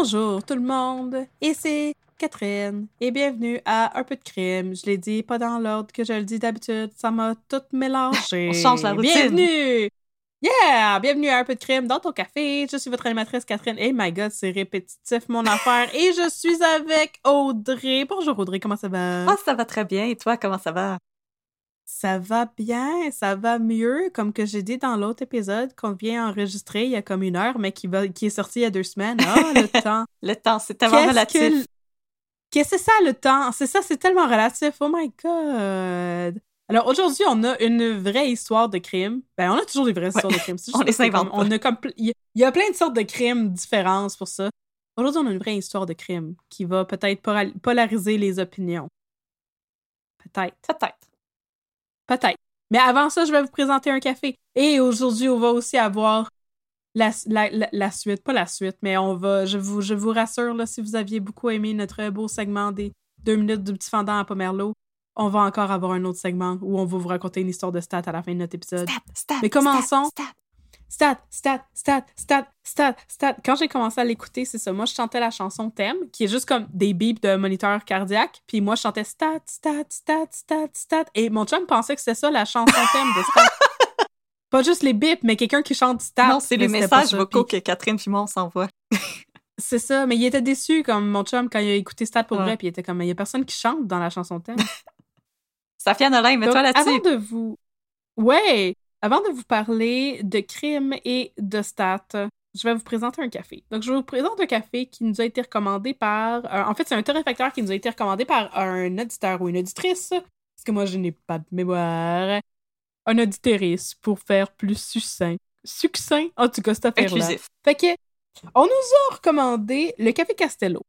Bonjour tout le monde, ici Catherine et bienvenue à Un peu de crime. Je l'ai dit pas dans l'ordre que je le dis d'habitude, ça m'a tout mélangé. On change la routine. Bienvenue! Yeah! Bienvenue à Un peu de crime dans ton café. Je suis votre animatrice Catherine. Et my god, c'est répétitif mon affaire. Et je suis avec Audrey. Bonjour Audrey, comment ça va? Ah, ça va très bien. Et toi, comment ça va? Ça va bien, ça va mieux, comme que j'ai dit dans l'autre épisode qu'on vient enregistrer il y a comme une heure, mais qui, va, qui est sorti il y a deux semaines. Ah, le temps! Le temps, c'est tellement Qu'est-ce relatif. que- que c'est ça le temps? C'est ça, c'est tellement relatif. Oh my god! Alors aujourd'hui, on a une vraie histoire de crime. Ben, on a toujours des vraies histoires de crime. C'est juste on les invente comme- On a comme pl- il y a- plein de sortes de crimes différents pour ça. Aujourd'hui, on a une vraie histoire de crime qui va peut-être polariser les opinions. Peut-être. Peut-être. Peut-être. Mais avant ça, je vais vous présenter un café. Et aujourd'hui, on va aussi avoir la, la, la, la suite. Pas la suite, mais on va. Je vous, je vous rassure, là, si vous aviez beaucoup aimé notre beau segment des deux minutes du petit fendant à Pomerlo, on va encore avoir un autre segment où on va vous raconter une histoire de stats à la fin de notre épisode. Stat, stat, Mais commençons. stat, stat. Stat, stat, stat, stat, stat, stat. Quand j'ai commencé à l'écouter, c'est ça. Moi, je chantais la chanson thème, qui est juste comme des bips de moniteur cardiaque. Puis moi, je chantais stat, stat, stat, stat, stat. Et mon chum pensait que c'était ça, la chanson thème de stat. Pas juste les bips, mais quelqu'un qui chante stat. Non, c'est les messages vocaux que Catherine Fimon s'envoie. C'est ça, mais il était déçu, comme mon chum, quand il a écouté stat pour Ouais. vrai. Puis il était comme, il y a personne qui chante dans la chanson thème. Safia Nolin, mets-toi Donc, Avant là-dessus. de vous. Ouais! Avant de vous parler de crimes et de stats, je vais vous présenter un café. Donc, je vous présente un café qui nous a été recommandé par. euh, en fait, c'est un torréfacteur qui nous a été recommandé par un auditeur ou une auditrice. Parce que moi, je n'ai pas de mémoire. Un auditrice pour faire plus succinct. Succinct? En tout cas, cette affaire-là. Fait que, on nous a recommandé le Café Castello.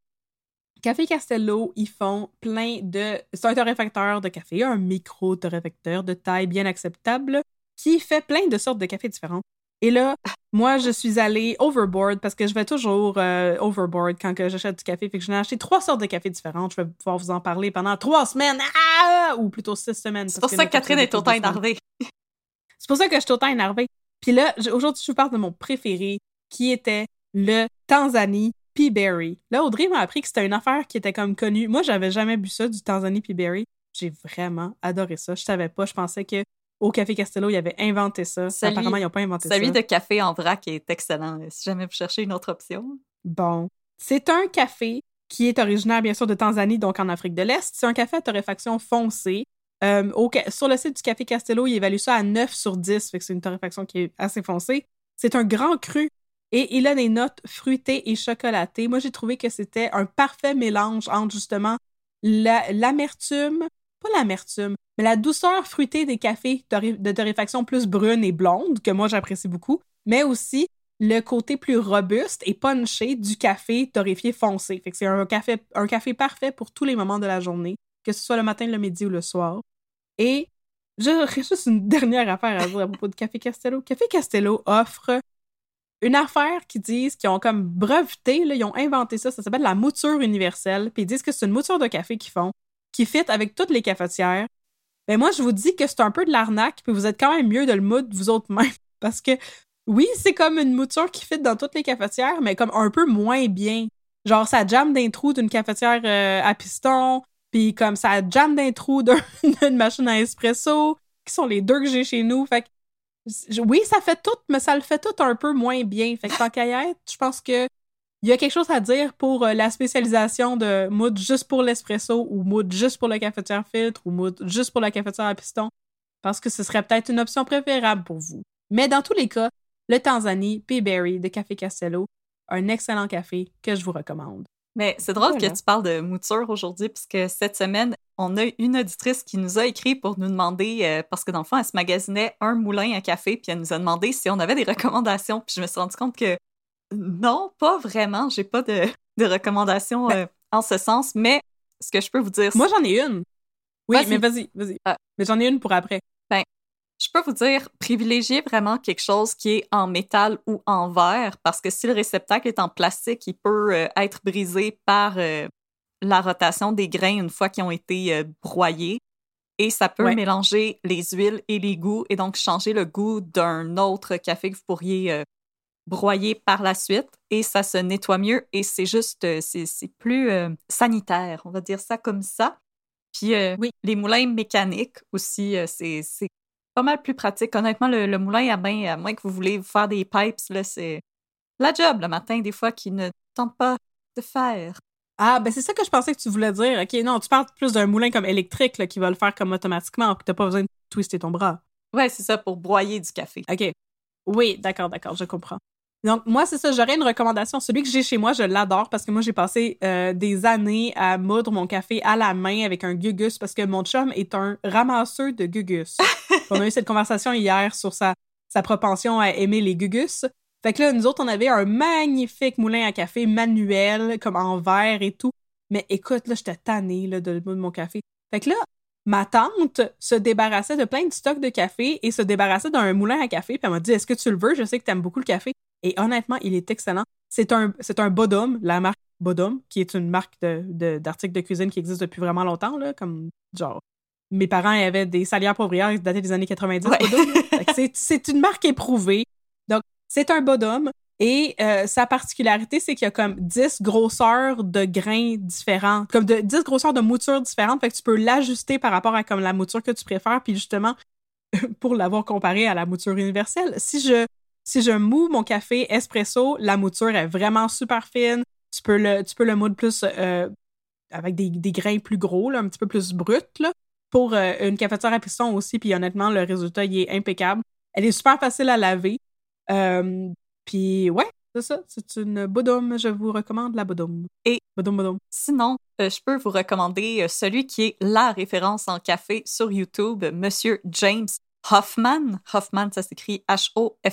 Café Castello, ils font plein de. C'est un torréfacteur de café, un micro-torréfacteur de taille bien acceptable qui fait plein de sortes de cafés différents. Et là, moi, je suis allée overboard parce que je vais toujours euh, overboard quand que j'achète du café. Fait que j'en ai acheté trois sortes de cafés différentes. Je vais pouvoir vous en parler pendant trois semaines. Ah! Ou plutôt six semaines. C'est pour ça que Catherine est autant énervée. C'est pour ça que je suis autant énervée. Puis là, aujourd'hui, je vous parle de mon préféré, qui était le Tanzanie Peaberry. Là, Audrey m'a appris que c'était une affaire qui était comme connue. Moi, j'avais jamais bu ça, du Tanzanie Peaberry. J'ai vraiment adoré ça. Je savais pas. Je pensais que au Café Castello, ils avaient inventé ça. Celui- Apparemment, ils n'ont pas inventé Celui ça. de café en vrac est excellent. Si jamais vous cherchez une autre option. Bon. C'est un café qui est originaire, bien sûr, de Tanzanie, donc en Afrique de l'Est. C'est un café à torréfaction foncée. Euh, au sur le site du Café Castello, il évalue ça à 9 sur 10, fait que c'est une torréfaction qui est assez foncée. C'est un grand cru et il a des notes fruitées et chocolatées. Moi, j'ai trouvé que c'était un parfait mélange entre justement la- l'amertume, pas l'amertume, mais la douceur fruitée des cafés de torréfaction plus brune et blonde, que moi j'apprécie beaucoup, mais aussi le côté plus robuste et punché du café torréfié foncé. Fait que c'est un café, parfait pour tous les moments de la journée, que ce soit le matin, le midi ou le soir. Et j'aurais juste une dernière affaire à dire à propos de Café Castello. Café Castello offre une affaire qui disent qu'ils ont comme breveté, là, ils ont inventé ça, ça s'appelle la mouture universelle, puis ils disent que c'est une mouture de café qu'ils font, qui fit avec toutes les cafetières. Mais moi, je vous dis que c'est un peu de l'arnaque, puis vous êtes quand même mieux de le moudre vous autres même, parce que oui, c'est comme une mouture qui fit dans toutes les cafetières, mais comme un peu moins bien. Genre, ça jamme d'un trou d'une cafetière euh, à piston, puis comme ça jamme d'un trou d'une machine à espresso, qui sont les deux que j'ai chez nous. Fait que oui, ça fait tout, mais ça le fait tout un peu moins bien. Fait que tant qu'à je pense que il y a quelque chose à dire pour euh, la spécialisation de mood juste pour l'espresso ou mood juste pour le cafetière filtre ou mood juste pour la cafetière à piston? Parce que ce serait peut-être une option préférable pour vous. Mais dans tous les cas, le Tanzanie P-Berry de Café Castello, un excellent café que je vous recommande. Mais c'est drôle que tu parles de mouture aujourd'hui, puisque cette semaine, on a une auditrice qui nous a écrit pour nous demander, euh, parce que dans le fond, elle se magasinait un moulin à café, puis elle nous a demandé si on avait des recommandations. Puis je me suis rendu compte que non, pas vraiment. J'ai pas de, recommandations ben euh, en ce sens, mais ce que je peux vous dire. Moi, j'en ai une. Oui, mais vas-y, vas-y. Ah. Mais j'en ai une pour après. Ben, je peux vous dire, privilégiez vraiment quelque chose qui est en métal ou en verre, parce que si le réceptacle est en plastique, il peut euh, être brisé par euh, la rotation des grains une fois qu'ils ont été broyés. Et ça peut mélanger les huiles et les goûts et donc changer le goût d'un autre café que vous pourriez broyer par la suite et ça se nettoie mieux et c'est juste, euh, c'est plus euh, sanitaire, on va dire ça comme ça. Puis euh, oui, les moulins mécaniques aussi, c'est pas mal plus pratique. Honnêtement, le, moulin à main, à moins que vous voulez faire des pipes, là, c'est la job le matin, des fois, qui ne tente pas de faire. Ah, ben c'est ça que je pensais que tu voulais dire. OK, non, tu parles plus d'un moulin comme électrique là, qui va le faire comme automatiquement, puis t'as pas besoin de twister ton bras. Ouais, c'est ça, pour broyer du café. OK. Oui, d'accord, d'accord, je comprends. Donc, moi, c'est ça, j'aurais une recommandation. Celui que j'ai chez moi, je l'adore parce que moi, j'ai passé euh, des années à moudre mon café à la main avec un gugus parce que mon chum est un ramasseur de gugus. on a eu cette conversation hier sur sa, sa propension à aimer les gugus. Fait que là, nous autres, on avait un magnifique moulin à café manuel, comme en verre et tout. Mais écoute, là, j'étais tannée là, de moudre mon café. Fait que là, ma tante se débarrassait de plein de stocks de café et se débarrassait d'un moulin à café. Puis elle m'a dit Est-ce que tu le veux? Je sais que tu aimes beaucoup le café. Et honnêtement, il est excellent. C'est un, c'est un Bodum, la marque Bodum, qui est une marque de, d'articles de, cuisine qui existe depuis vraiment longtemps, là, comme genre. Mes parents avaient des salières poivrières qui dataient des années 90. c'est, c'est une marque éprouvée. Donc, c'est un Bodum. Et euh, sa particularité, c'est qu'il y a comme 10 grosseurs de grains différents, comme de 10 grosseurs de moutures différentes. Fait que tu peux l'ajuster par rapport à comme la mouture que tu préfères. Puis justement, pour l'avoir comparé à la mouture universelle, si je si je moue mon café espresso, la mouture est vraiment super fine. Tu peux le, tu plus euh, avec des, grains plus gros, un petit peu plus bruts. Pour euh, une cafetière à piston aussi, puis honnêtement, le résultat, il est impeccable. Elle est super facile à laver. Euh, puis ouais, c'est ça. C'est une Bodum. Je vous recommande la Bodum. Et Bodum Bodum. Sinon, je peux vous recommander celui qui est la référence en café sur YouTube, Monsieur James Hoffman. Hoffman, ça s'écrit H-O-F-F-M-A-N-N.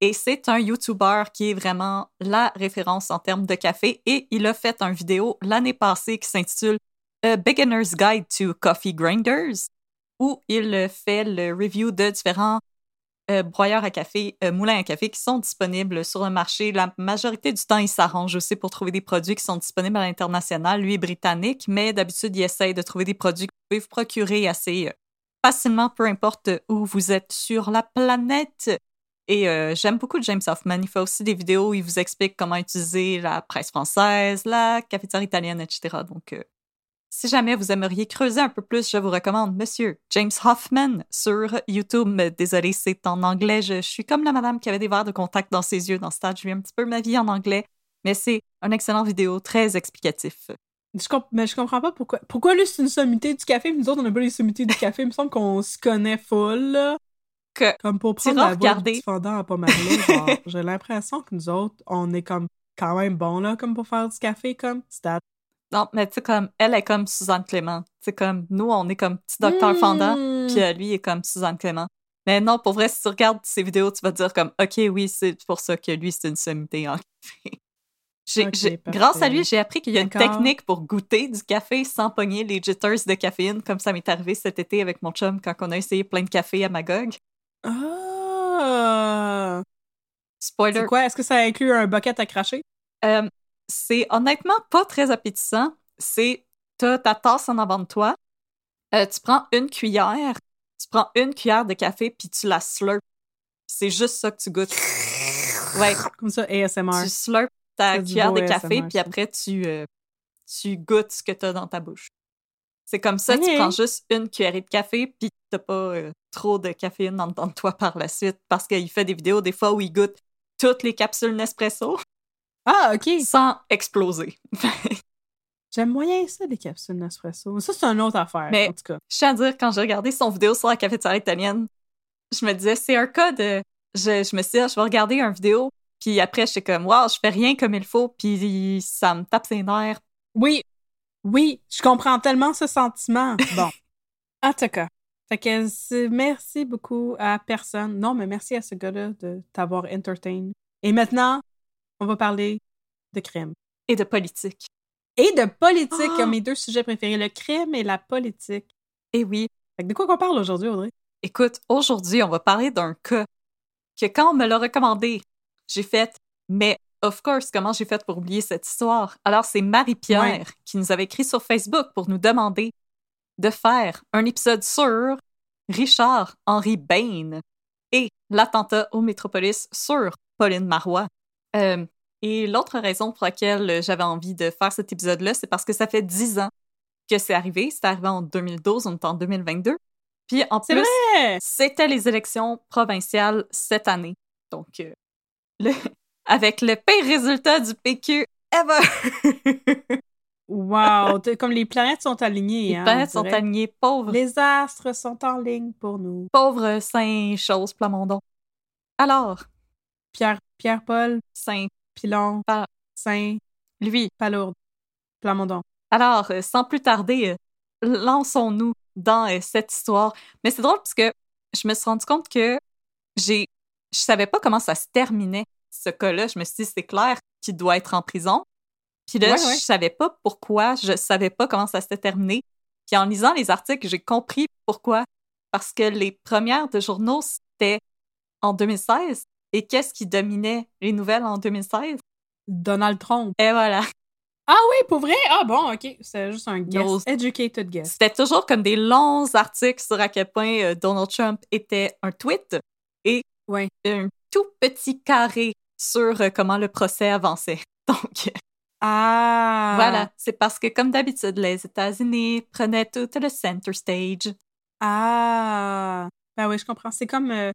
Et c'est un YouTuber qui est vraiment la référence en termes de café. Et il a fait une vidéo l'année passée qui s'intitule A Beginner's Guide to Coffee Grinders, où il fait le review de différents euh, broyeurs à café, euh, moulins à café qui sont disponibles sur le marché. La majorité du temps, il s'arrange aussi pour trouver des produits qui sont disponibles à l'international. Lui est britannique, mais d'habitude, il essaye de trouver des produits que vous pouvez vous procurer assez euh, facilement, peu importe où vous êtes sur la planète. Et euh, j'aime beaucoup James Hoffman. Il fait aussi des vidéos où il vous explique comment utiliser la presse française, la cafetière italienne, etc. Donc, euh, si jamais vous aimeriez creuser un peu plus, je vous recommande Monsieur James Hoffman sur YouTube. Désolée, c'est en anglais. Je, suis comme la madame qui avait des verres de contact dans ses yeux dans ce stade. Je vis un petit peu ma vie en anglais, mais c'est un excellent vidéo, très explicatif. Je mais je comprends pas pourquoi. Pourquoi lui, c'est une sommité du café, nous autres, on n'a pas les sommités du café. Il me semble qu'on se connaît full, là. Que comme pour prendre la voix du fondant à pas mal. J'ai l'impression que nous autres, on est comme quand même bon là, comme pour faire du café, comme. Stat. Non, mais tu sais, comme, elle est comme Suzanne Clément. Tu comme, nous, on est comme petit docteur fondant, hmm. puis euh, lui, est comme Suzanne Clément. Mais non, pour vrai, si tu regardes ses vidéos, tu vas te dire comme, OK, oui, c'est pour ça que lui, c'est une sommité en café grâce à lui, j'ai appris qu'il y a une technique pour goûter du café sans pogner les jitters de caféine, comme ça m'est arrivé cet été avec mon chum quand on a essayé plein de café à Magog. Ah! Ah! Spoiler. C'est quoi? Est-ce que ça inclut un bucket à cracher? Euh, c'est honnêtement pas très appétissant. C'est, t'as ta tasse en avant de toi, euh, tu prends une cuillère, tu prends une cuillère de café, puis tu la slurpes. C'est juste ça que tu goûtes. Ouais. Comme ça, ASMR. Tu slurpes ta cuillère beau de café, puis après, tu, euh, tu goûtes ce que t'as dans ta bouche. C'est comme ça, tu prends juste une cuillerée de café, puis t'as pas euh, trop de caféine en dedans de toi par la suite, parce qu'il fait des vidéos des fois où il goûte toutes les capsules Nespresso Ah, OK. sans exploser. J'aime moyen ça, les capsules Nespresso. Ça, c'est une autre affaire, Mais- en tout cas. Je tiens à dire, quand j'ai regardé son vidéo sur la cafetière italienne, je me disais, c'est un cas de. Je, je me suis dit, ah, je vais regarder une vidéo, puis après, je suis comme, waouh, je fais rien comme il faut, puis ça me tape ses nerfs. Oui, oui, je comprends tellement ce sentiment. Bon, en tout cas, fait que c'est- merci beaucoup à personne. Non, mais merci à ce gars-là de t'avoir entertain. Et maintenant, on va parler de crime. Et de politique. Et de politique, Ah! mes deux sujets préférés, le crime et la politique. Et oui, Fait que de quoi qu'on parle aujourd'hui, Audrey? écoute, aujourd'hui, on va parler d'un cas que quand on me l'a recommandé, j'ai fait, mais of course, comment j'ai fait pour oublier cette histoire? Alors, c'est Marie-Pierre Ouais. qui nous avait écrit sur Facebook pour nous demander de faire un épisode sur Richard Henry Bain et l'attentat au Métropolis sur Pauline Marois. Euh, et l'autre raison pour laquelle j'avais envie de faire cet épisode-là, c'est parce que ça fait dix ans que c'est arrivé. C'est arrivé en 2012, on est en 2022. Puis en plus, c'était les élections provinciales cette année. Donc, euh, le- avec le pire résultat du PQ ever. Wow! Comme les planètes sont alignées. les hein, planètes on sont alignées, pauvres, Les astres sont en ligne pour nous. pauvres Saint-Chose Plamondon. Alors, Pierre, Pierre-Paul, Saint, Pilon, Pa- Saint, lui, Palourde, Plamondon. Alors, euh, sans plus tarder, euh, lançons-nous dans euh, cette histoire. Mais c'est drôle parce que je me suis rendu compte que j'ai, je savais pas comment ça se terminait, ce cas-là. Je me suis dit, c'est clair qu'il doit être en prison. Puis là, Ouais, ouais. je savais pas pourquoi, je savais pas comment ça s'était terminé. Puis en lisant les articles, j'ai compris pourquoi. Parce que les premières de journaux, c'était en 2016. Et qu'est-ce qui dominait les nouvelles en 2016? Donald Trump. Et voilà. Ah oui, pour vrai? Ah bon, ok. C'est juste un guess. Nos- Educated guess. C'était toujours comme des longs articles sur à quel point euh, Donald Trump était un tweet et Ouais. un tout petit carré sur euh, comment le procès avançait. Donc, Ah! voilà. C'est parce que, comme d'habitude, les États-Unis prenaient tout le center stage. Ah! Ben oui, je comprends. C'est comme euh,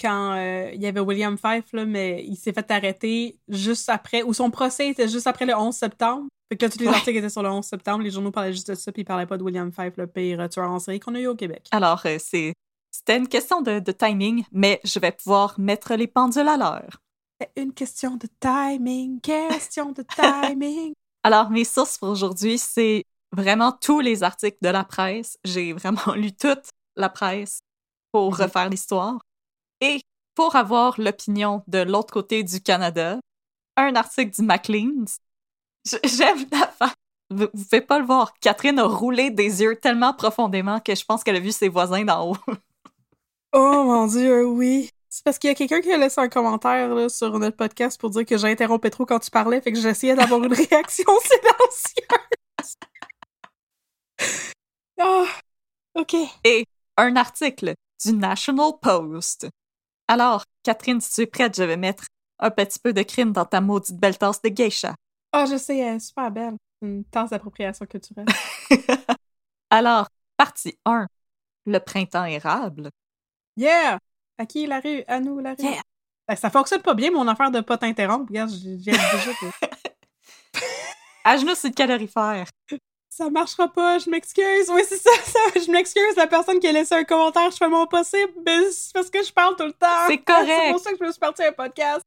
quand euh, il y avait William Fife, là, mais il s'est fait arrêter juste après, ou son procès était juste après le 11 septembre. Fait que là, tous les Ouais. articles étaient sur le 11 septembre, les journaux parlaient juste de ça, puis ils parlaient pas de William Fife, le pire tueur en série qu'on a eu au Québec. Alors, euh, c'est, c'était une question de, de timing, mais je vais pouvoir mettre les pendules à l'heure. C'est une question de timing, question de timing. Alors, mes sources pour aujourd'hui, c'est vraiment tous les articles de la presse. J'ai vraiment lu toute la presse pour Mhm. refaire l'histoire. Et pour avoir l'opinion de l'autre côté du Canada, un article du Maclean's. J'aime la fa- Vous ne pouvez pas le voir. Catherine a roulé des yeux tellement profondément que je pense qu'elle a vu ses voisins d'en haut. Oh mon dieu, oui. C'est parce qu'il y a quelqu'un qui a laissé un commentaire là, sur notre podcast pour dire que j'interrompais trop quand tu parlais, fait que j'essayais d'avoir une réaction silencieuse. Ah, ok. un article du National Post. Alors, Catherine, si tu es prête, je vais mettre un petit peu de crime dans ta maudite belle tasse de geisha. Ah, je sais, elle est super belle. Une tasse d'appropriation culturelle. Alors, partie 1. Le printemps érable. Yeah! À qui? La rue? À nous la rue. Yeah. Ben, ça fonctionne pas bien, mon affaire de pas t'interrompre. Regarde, j'ai déjà À genoux sur le calorifère. ça marchera pas, je m'excuse. Oui, c'est ça, ça, je m'excuse. La personne qui a laissé un commentaire, je fais mon possible, mais c'est parce que je parle tout le temps. C'est correct. C'est pour ça que je me suis partie un podcast.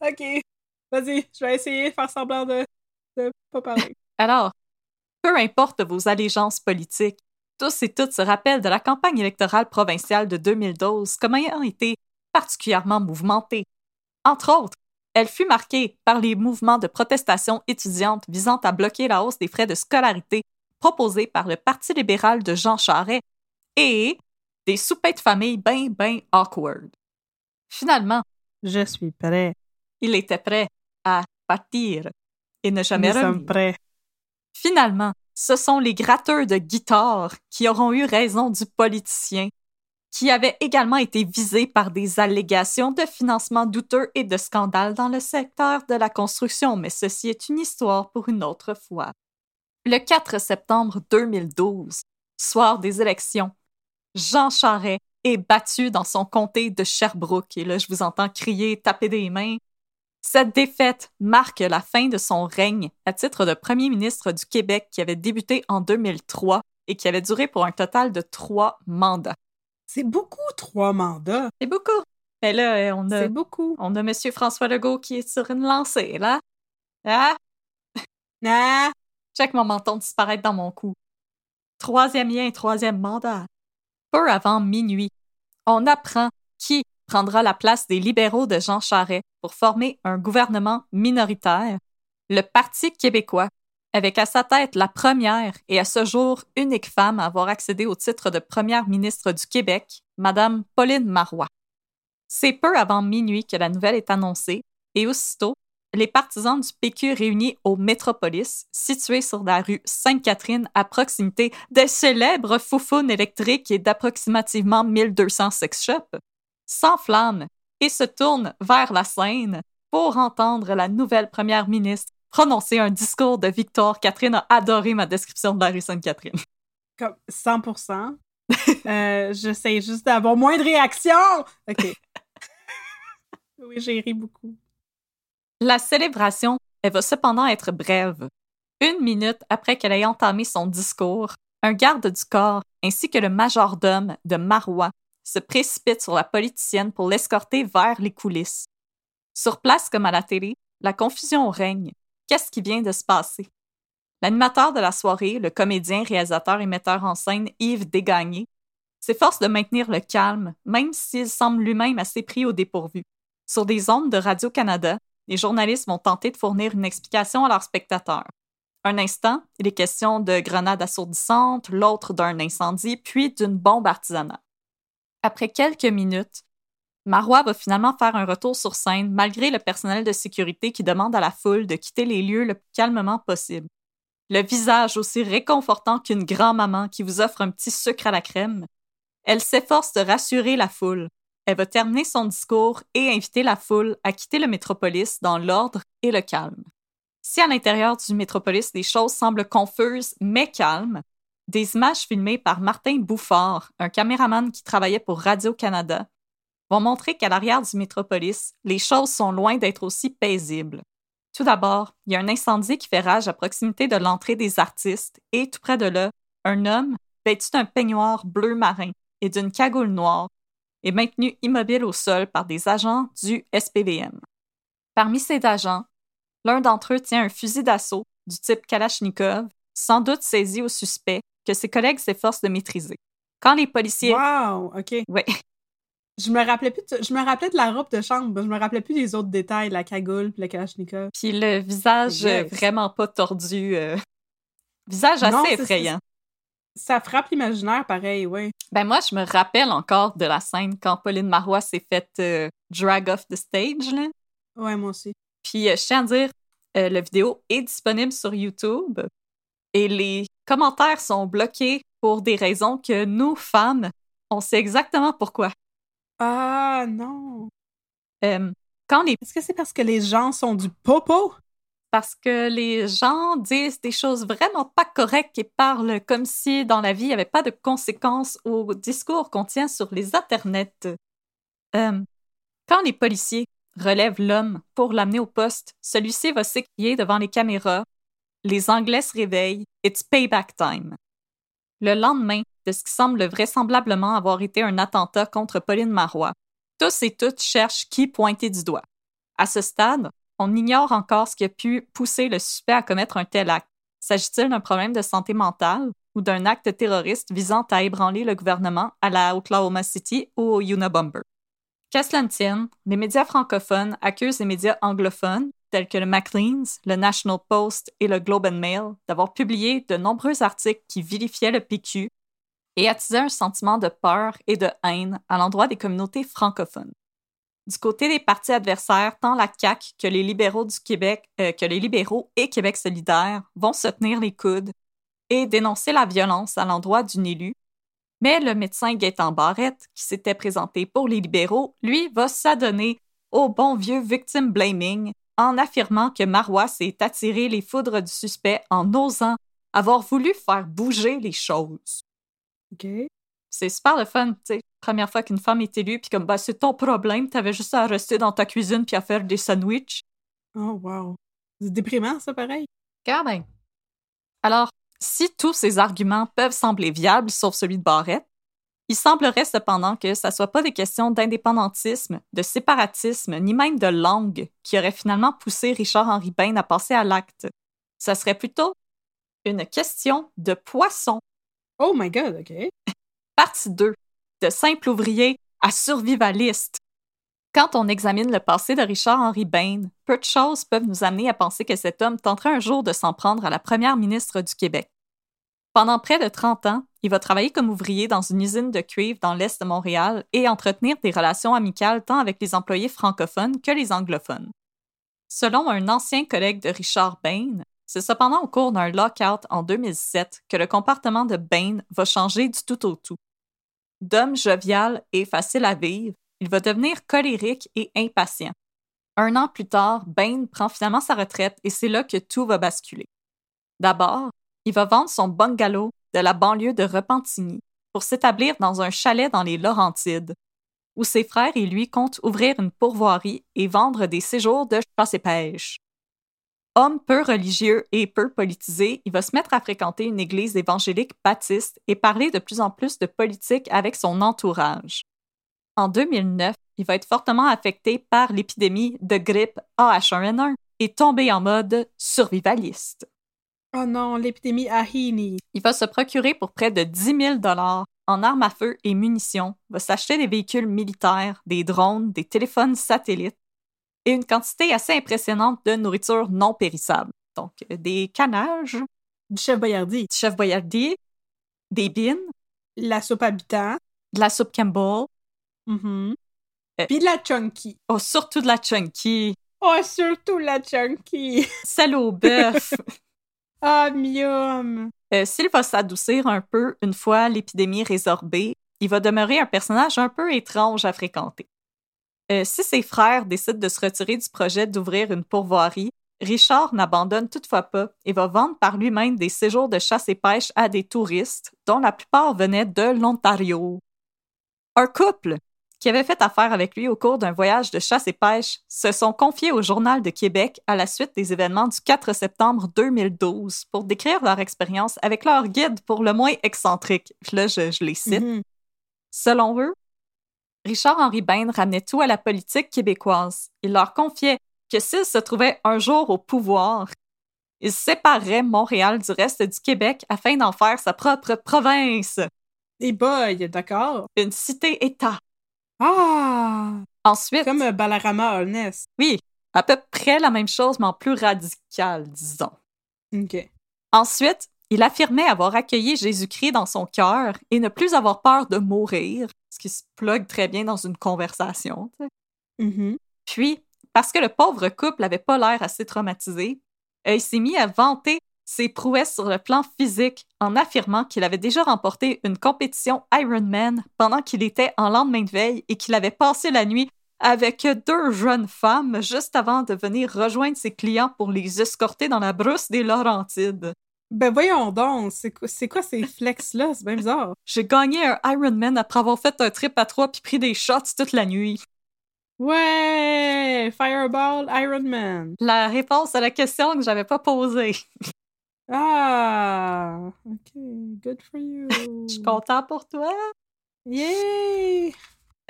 Ok. Vas-y, je vais essayer de faire semblant de, de pas parler. Alors, peu importe vos allégeances politiques, tous et toutes se rappellent de la campagne électorale provinciale de 2012 comme ayant été particulièrement mouvementée. Entre autres, elle fut marquée par les mouvements de protestation étudiante visant à bloquer la hausse des frais de scolarité proposés par le Parti libéral de Jean Charest et des soupers de famille ben ben awkward. Finalement, Je suis prêt. il était prêt à partir et ne jamais Nous revenir. prêts. Finalement, ce sont les gratteurs de guitare qui auront eu raison du politicien, qui avait également été visé par des allégations de financement douteux et de scandales dans le secteur de la construction, mais ceci est une histoire pour une autre fois. Le 4 septembre 2012, soir des élections, Jean Charest est battu dans son comté de Sherbrooke, et là je vous entends crier, taper des mains, cette défaite marque la fin de son règne à titre de premier ministre du Québec qui avait débuté en 2003 et qui avait duré pour un total de trois mandats. C'est beaucoup, trois mandats. C'est beaucoup. Mais là, euh, on a, C'est beaucoup. on a M. François Legault qui est sur une lancée, là. Ah, Ah! check mon menton disparaître dans mon cou. Troisième lien, troisième mandat. Peu avant minuit, on apprend qui prendra la place des libéraux de Jean Charest pour former un gouvernement minoritaire, le Parti québécois, avec à sa tête la première et à ce jour unique femme à avoir accédé au titre de première ministre du Québec, Madame Pauline Marois. C'est peu avant minuit que la nouvelle est annoncée et aussitôt, les partisans du PQ réunis au Métropolis, situé sur la rue Sainte-Catherine à proximité des célèbres foufounes électriques et d'approximativement 1200 sex shops, s'enflamment et se tournent vers la scène pour entendre la nouvelle première ministre prononcer un discours de victoire. Catherine a adoré ma description de la rue Sainte-Catherine. Comme 100 euh, J'essaie juste d'avoir moins de réactions. OK. oui, j'ai ri beaucoup. La célébration, elle va cependant être brève. Une minute après qu'elle ait entamé son discours, un garde du corps ainsi que le majordome de Marois se précipitent sur la politicienne pour l'escorter vers les coulisses. Sur place comme à la télé, la confusion règne. Qu'est-ce qui vient de se passer? L'animateur de la soirée, le comédien, réalisateur et metteur en scène Yves Desgagnés, s'efforce de maintenir le calme, même s'il semble lui-même assez pris au dépourvu. Sur des ondes de Radio-Canada, les journalistes vont tenter de fournir une explication à leurs spectateurs. Un instant, il est question de grenades assourdissantes, l'autre d'un incendie, puis d'une bombe artisanale. Après quelques minutes, Marois va finalement faire un retour sur scène malgré le personnel de sécurité qui demande à la foule de quitter les lieux le plus calmement possible. Le visage aussi réconfortant qu'une grand-maman qui vous offre un petit sucre à la crème, elle s'efforce de rassurer la foule. Elle va terminer son discours et inviter la foule à quitter le métropolis dans l'ordre et le calme. Si à l'intérieur du métropolis les choses semblent confuses mais calmes, des images filmées par Martin Bouffard, un caméraman qui travaillait pour Radio-Canada, vont montrer qu'à l'arrière du métropolis, les choses sont loin d'être aussi paisibles. Tout d'abord, il y a un incendie qui fait rage à proximité de l'entrée des artistes et tout près de là, un homme vêtu d'un peignoir bleu marin et d'une cagoule noire est maintenu immobile au sol par des agents du SPVM. Parmi ces agents, l'un d'entre eux tient un fusil d'assaut du type Kalachnikov, sans doute saisi au suspect, que ses collègues s'efforcent de maîtriser. Quand les policiers... Wow! OK. Ouais. Je me rappelais plus de, je me rappelais de la robe de chambre, je me rappelais plus des autres détails, la cagoule puis le kalachnikov. Puis le visage euh, Yes. vraiment pas tordu. euh, Visage assez effrayant. Ça frappe l'imaginaire, pareil, ouais. Ben moi, je me rappelle encore de la scène quand Pauline Marois s'est faite euh, drag off the stage. Là. Ouais, moi aussi. Puis euh, je tiens à dire, la vidéo est disponible sur YouTube et les commentaires sont bloqués pour des raisons que nous, femmes, on sait exactement pourquoi. Ah non! Euh, quand les Est-ce que c'est parce que les gens sont du popo? parce que les gens disent des choses vraiment pas correctes et parlent comme si dans la vie il n'y avait pas de conséquences au discours qu'on tient sur les internets. Euh, quand les policiers relèvent l'homme pour l'amener au poste, celui-ci va s'écrier devant les caméras. Les Anglais se réveillent. It's payback time. Le lendemain de ce qui semble vraisemblablement avoir été un attentat contre Pauline Marois, tous et toutes cherchent qui pointer du doigt. À ce stade, on ignore encore ce qui a pu pousser le suspect à commettre un tel acte. S'agit-il d'un problème de santé mentale ou d'un acte terroriste visant à ébranler le gouvernement à la Oklahoma City ou au Unabomber? Qu'à cela ne tienne, les médias francophones accusent les médias anglophones, tels que le Maclean's, le National Post et le Globe and Mail, d'avoir publié de nombreux articles qui vilifiaient le PQ et attisaient un sentiment de peur et de haine à l'endroit des communautés francophones. Du côté des partis adversaires, tant la CAQ que les libéraux du Québec, euh, que les libéraux et Québec solidaire vont se tenir les coudes et dénoncer la violence à l'endroit d'une élue. Mais le médecin Gaétan Barrette, qui s'était présenté pour les libéraux, lui va s'adonner au bon vieux victim blaming en affirmant que Marois s'est attiré les foudres du suspect en osant avoir voulu faire bouger les choses. OK. C'est super le fun, tu sais. Première fois qu'une femme est élue, puis comme, bah, c'est ton problème, t'avais juste à rester dans ta cuisine puis à faire des sandwichs. Oh, wow. C'est déprimant, ça, pareil. Quand même. Alors, si tous ces arguments peuvent sembler viables, sauf celui de Barrett, il semblerait cependant que ça soit pas des questions d'indépendantisme, de séparatisme, ni même de langue qui auraient finalement poussé Richard-Henri Bain à passer à l'acte. Ça serait plutôt une question de poisson. Oh my god, OK. Partie 2. De simple ouvrier à survivaliste. Quand on examine le passé de Richard-Henri Bain, peu de choses peuvent nous amener à penser que cet homme tenterait un jour de s'en prendre à la première ministre du Québec. Pendant près de 30 ans, il va travailler comme ouvrier dans une usine de cuivre dans l'est de Montréal et entretenir des relations amicales tant avec les employés francophones que les anglophones. Selon un ancien collègue de Richard Bain, c'est cependant au cours d'un lockout en 2007 que le comportement de Bain va changer du tout au tout. D'homme jovial et facile à vivre, il va devenir colérique et impatient. Un an plus tard, Bain prend finalement sa retraite et c'est là que tout va basculer. D'abord, il va vendre son bungalow de la banlieue de Repentigny pour s'établir dans un chalet dans les Laurentides, où ses frères et lui comptent ouvrir une pourvoirie et vendre des séjours de chasse et pêche. Homme peu religieux et peu politisé, il va se mettre à fréquenter une église évangélique baptiste et parler de plus en plus de politique avec son entourage. En 2009, il va être fortement affecté par l'épidémie de grippe AH1N1 et tomber en mode survivaliste. Oh non, l'épidémie Ahini. Il va se procurer pour près de 10 000 en armes à feu et munitions, va s'acheter des véhicules militaires, des drones, des téléphones satellites et une quantité assez impressionnante de nourriture non périssable. Donc, euh, des canages, Du chef Boyardi. du chef boyardier, des bines, La soupe habitant. de la soupe Campbell, Mhm. Euh. Puis de la chunky. oh, surtout de la chunky, Oh, surtout la chunky. celle au bœuf. Ah, miam. Euh, S'il va s'adoucir un peu une fois l'épidémie résorbée, il va demeurer un personnage un peu étrange à fréquenter. Euh, si ses frères décident de se retirer du projet d'ouvrir une pourvoirie, Richard n'abandonne toutefois pas et va vendre par lui-même des séjours de chasse et pêche à des touristes, dont la plupart venaient de l'Ontario. Un couple qui avait fait affaire avec lui au cours d'un voyage de chasse et pêche se sont confiés au Journal de Québec à la suite des événements du 4 septembre 2012 pour décrire leur expérience avec leur guide pour le moins excentrique. Là, je, je les cite. Mhm. Selon eux, Richard-Henri Bain ramenait tout à la politique québécoise. Il leur confiait que s'il se trouvait un jour au pouvoir, il séparerait Montréal du reste du Québec afin d'en faire sa propre province, Et boy, d'accord. une cité-État. Ah! Ensuite, Comme euh, Balarama Holness. oui, à peu près la même chose, mais en plus radical, disons. OK. Ensuite, il affirmait avoir accueilli Jésus-Christ dans son cœur et ne plus avoir peur de mourir, ce qui se plug très bien dans une conversation. Mhm. Puis, parce que le pauvre couple n'avait pas l'air assez traumatisé, euh, il s'est mis à vanter ses prouesses sur le plan physique en affirmant qu'il avait déjà remporté une compétition Ironman pendant qu'il était en lendemain de veille et qu'il avait passé la nuit avec deux jeunes femmes juste avant de venir rejoindre ses clients pour les escorter dans la brousse des Laurentides. Ben voyons donc, c'est quoi, ces flex-là? C'est bien bizarre. J'ai gagné un Ironman après avoir fait un trip à trois puis pris des shots toute la nuit. Ouais! Fireball Iron Man. La réponse à la question que j'avais pas posée. Ah! OK. Good for you. Je suis content pour toi. Yay!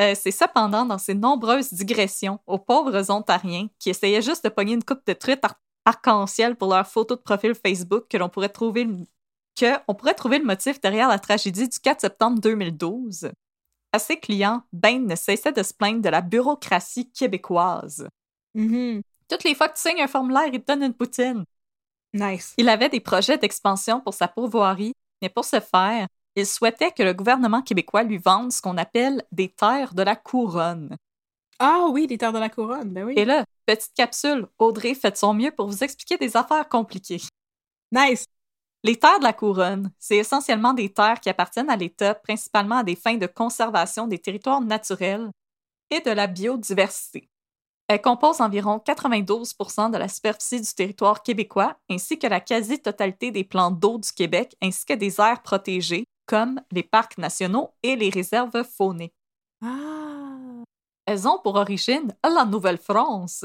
Euh, c'est cependant dans ses nombreuses digressions aux pauvres Ontariens qui essayaient juste de pogner une coupe de truites ar- arc-en-ciel pour leur photo de profil Facebook que l'on pourrait trouver le... que on pourrait trouver le motif derrière la tragédie du 4 septembre 2012. À ses clients, Bain ne cessait de se plaindre de la bureaucratie québécoise. Mhm. Toutes les fois que tu signes un formulaire, ils te donnent une poutine. Nice. Il avait des projets d'expansion pour sa pourvoirie, mais pour ce faire, il souhaitait que le gouvernement québécois lui vende ce qu'on appelle des terres de la couronne. Ah oui, les terres de la couronne, ben oui. Et là, petite capsule, Audrey fait de son mieux pour vous expliquer des affaires compliquées. Nice! Les terres de la couronne, c'est essentiellement des terres qui appartiennent à l'État, principalement à des fins de conservation des territoires naturels et de la biodiversité. Elles composent environ 92% de la superficie du territoire québécois, ainsi que la quasi-totalité des plans d'eau du Québec, ainsi que des aires protégées, comme les parcs nationaux et les réserves fauniques. Ah! Elles ont pour origine la Nouvelle-France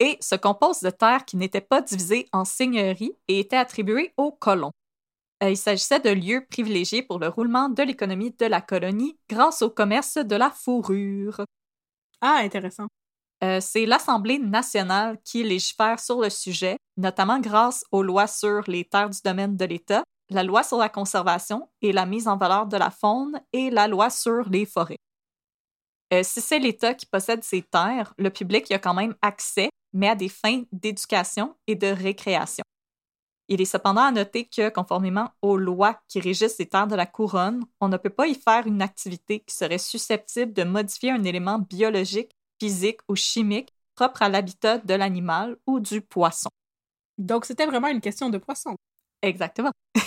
et se composent de terres qui n'étaient pas divisées en seigneuries et étaient attribuées aux colons. Euh, Il s'agissait de lieux privilégiés pour le roulement de l'économie de la colonie grâce au commerce de la fourrure. Ah, intéressant. Euh, c'est l'Assemblée nationale qui légifère sur le sujet, notamment grâce aux lois sur les terres du domaine de l'État, la loi sur la conservation et la mise en valeur de la faune et la loi sur les forêts. Euh, si c'est l'État qui possède ces terres, le public y a quand même accès, mais à des fins d'éducation et de récréation. Il est cependant à noter que, conformément aux lois qui régissent les terres de la couronne, on ne peut pas y faire une activité qui serait susceptible de modifier un élément biologique, physique ou chimique propre à l'habitat de l'animal ou du poisson. Donc, c'était vraiment une question de poisson. Exactement.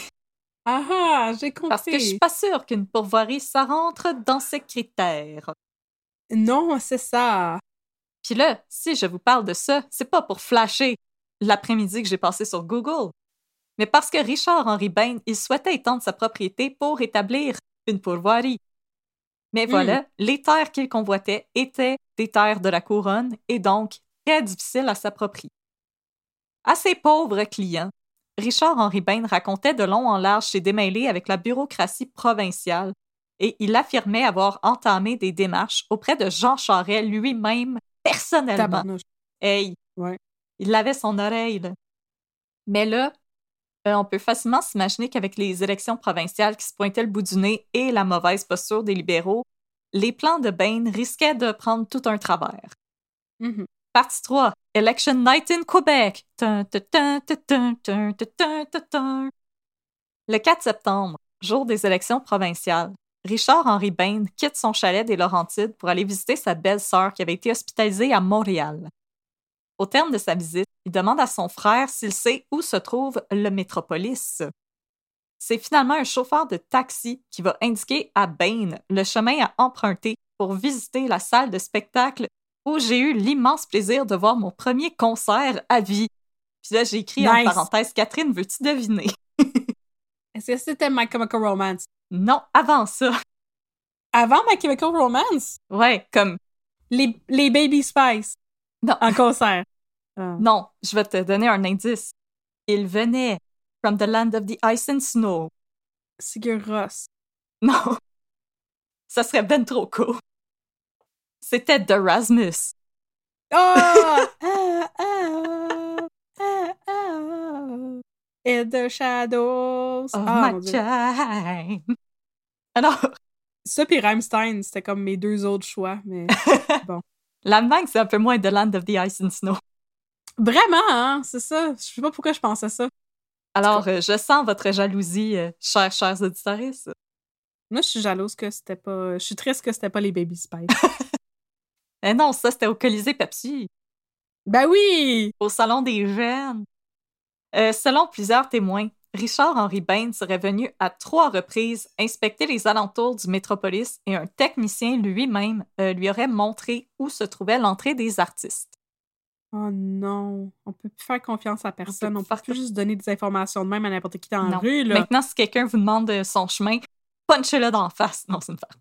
Ah ah, j'ai compris. Parce que je suis pas sûre qu'une pourvoirie, ça rentre dans ces critères. Non, c'est ça. Puis là, si je vous parle de ça, c'est pas pour flasher l'après-midi que j'ai passé sur Google, mais parce que Richard-Henri Bain, il souhaitait étendre sa propriété pour établir une pourvoirie. Mais voilà, les terres qu'il convoitait étaient des terres de la couronne et donc très difficiles à s'approprier. À ses pauvres clients, Richard-Henri Bain racontait de long en large ses démêlés avec la bureaucratie provinciale et il affirmait avoir entamé des démarches auprès de Jean Charest lui-même personnellement. Tabarnouche. Hey, Ouais. il avait son oreille, là. Mais là, euh, on peut facilement s'imaginer qu'avec les élections provinciales qui se pointaient le bout du nez et la mauvaise posture des libéraux, les plans de Bain risquaient de prendre tout un travers. Mm-hmm. Partie 3. Election Night in Quebec. Le 4 septembre, jour des élections provinciales, Richard-Henri Bain quitte son chalet des Laurentides pour aller visiter sa belle-sœur qui avait été hospitalisée à Montréal. Au terme de sa visite, il demande à son frère s'il sait où se trouve le Métropolis. C'est finalement un chauffeur de taxi qui va indiquer à Bain le chemin à emprunter pour visiter la salle de spectacle où j'ai eu l'immense plaisir de voir mon premier concert à vie. Puis là, j'ai écrit en parenthèse Catherine, veux-tu deviner? Est-ce que c'était My Chemical Romance? Non, avant ça. Avant My Chemical Romance? Ouais, comme Les, les Baby Spice Non. en concert. Ah. Non, je vais te donner un indice. Il venait from the land of the ice and snow. Sigur Rós. Non. Ça serait ben trop. C'était The Rasmus. Ah! ah, ah, ah, ah. In the shadows. Oh Ah, my time. Alors, Ça puis Rammstein, c'était comme mes deux autres choix, mais l'Allemagne, c'est un peu moins The land of the ice and snow. vraiment, hein, c'est ça. Je sais pas pourquoi je pensais ça. Alors, euh, je sens votre jalousie, euh, chers, chers auditeurs. Moi, je suis jalouse que c'était pas. Je suis triste que c'était pas les Baby Spice. Eh non, ça, c'était au Colisée Pepsi. ben oui! au Salon des Jeunes. Euh, selon plusieurs témoins, Richard-Henri Bain serait venu à trois reprises inspecter les alentours du Métropolis et un technicien lui-même euh, lui aurait montré où se trouvait l'entrée des artistes. Oh non, on peut plus faire confiance à personne. peut On peut, plus juste donner des informations de même à n'importe qui dans la rue, là. Maintenant, si quelqu'un vous demande euh, son chemin, punchez-le d'en face. Non, c'est une farce.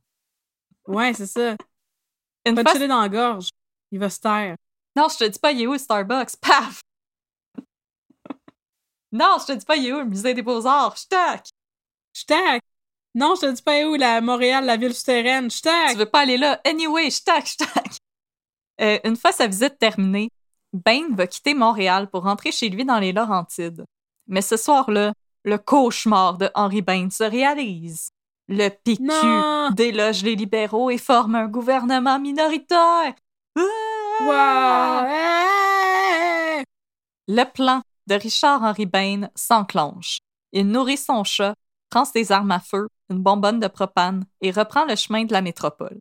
Ouais, c'est ça. Chiller dans la gorge. Il va se taire. Non, je te dis pas, il est où Starbucks? Paf! Non, je te dis pas, il est où le musée des beaux-arts? Ch'tac! J'tac! Non, je te dis pas où, la Montréal, la ville souterraine? J'tac! Tu veux pas aller là? Anyway, ch'tac, ch'tac! Euh, une fois sa visite terminée, Bain va quitter Montréal pour rentrer chez lui dans les Laurentides. Mais ce soir-là, le cauchemar de Henri Bain se réalise. Le PQ Non! déloge les libéraux et forme un gouvernement minoritaire. Ah! Wow! Hey! Le plan de Richard-Henri Bain s'enclenche. Il nourrit son chat, prend ses armes à feu, une bonbonne de propane et reprend le chemin de la métropole.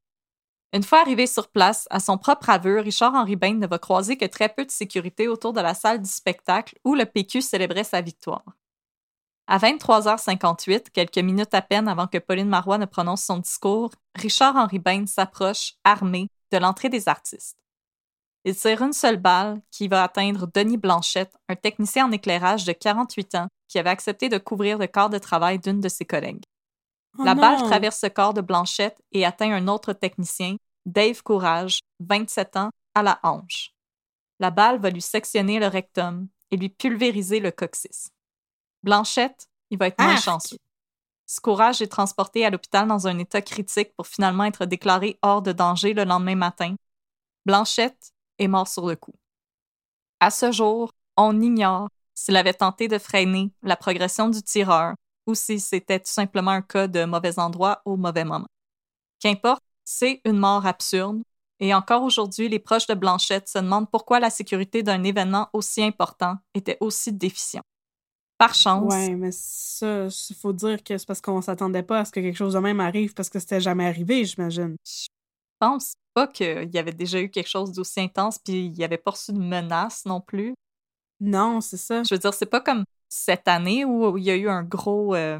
Une fois arrivé sur place, à son propre aveu, Richard-Henri Bain ne va croiser que très peu de sécurité autour de la salle du spectacle où le PQ célébrait sa victoire. À 23h58, quelques minutes à peine avant que Pauline Marois ne prononce son discours, Richard-Henri Bain s'approche, armé, de l'entrée des artistes. Il tire une seule balle qui va atteindre Denis Blanchette, un technicien en éclairage de 48 ans qui avait accepté de couvrir le corps de travail d'une de ses collègues. Oh La non! balle traverse le corps de Blanchette et atteint un autre technicien, Dave Courage, 27 ans, à la hanche. La balle va lui sectionner le rectum et lui pulvériser le coccyx. Blanchette, il va être moins Arc! chanceux. Ce Courage est transporté à l'hôpital dans un état critique pour finalement être déclaré hors de danger le lendemain matin. Blanchette est mort sur le coup. À ce jour, on ignore s'il avait tenté de freiner la progression du tireur ou si c'était tout simplement un cas de mauvais endroit au mauvais moment. Qu'importe, c'est une mort absurde, et encore aujourd'hui, les proches de Blanchette se demandent pourquoi la sécurité d'un événement aussi important était aussi déficient. Par chance, Ouais, mais ça, il faut dire que c'est parce qu'on s'attendait pas à ce que quelque chose de même arrive parce que c'était jamais arrivé, j'imagine. je pense pas qu'il y avait déjà eu quelque chose d'aussi intense, puis il n'y avait pas reçu de menace non plus. Non, c'est ça. Je veux dire, c'est pas comme cette année où il y a eu un gros euh,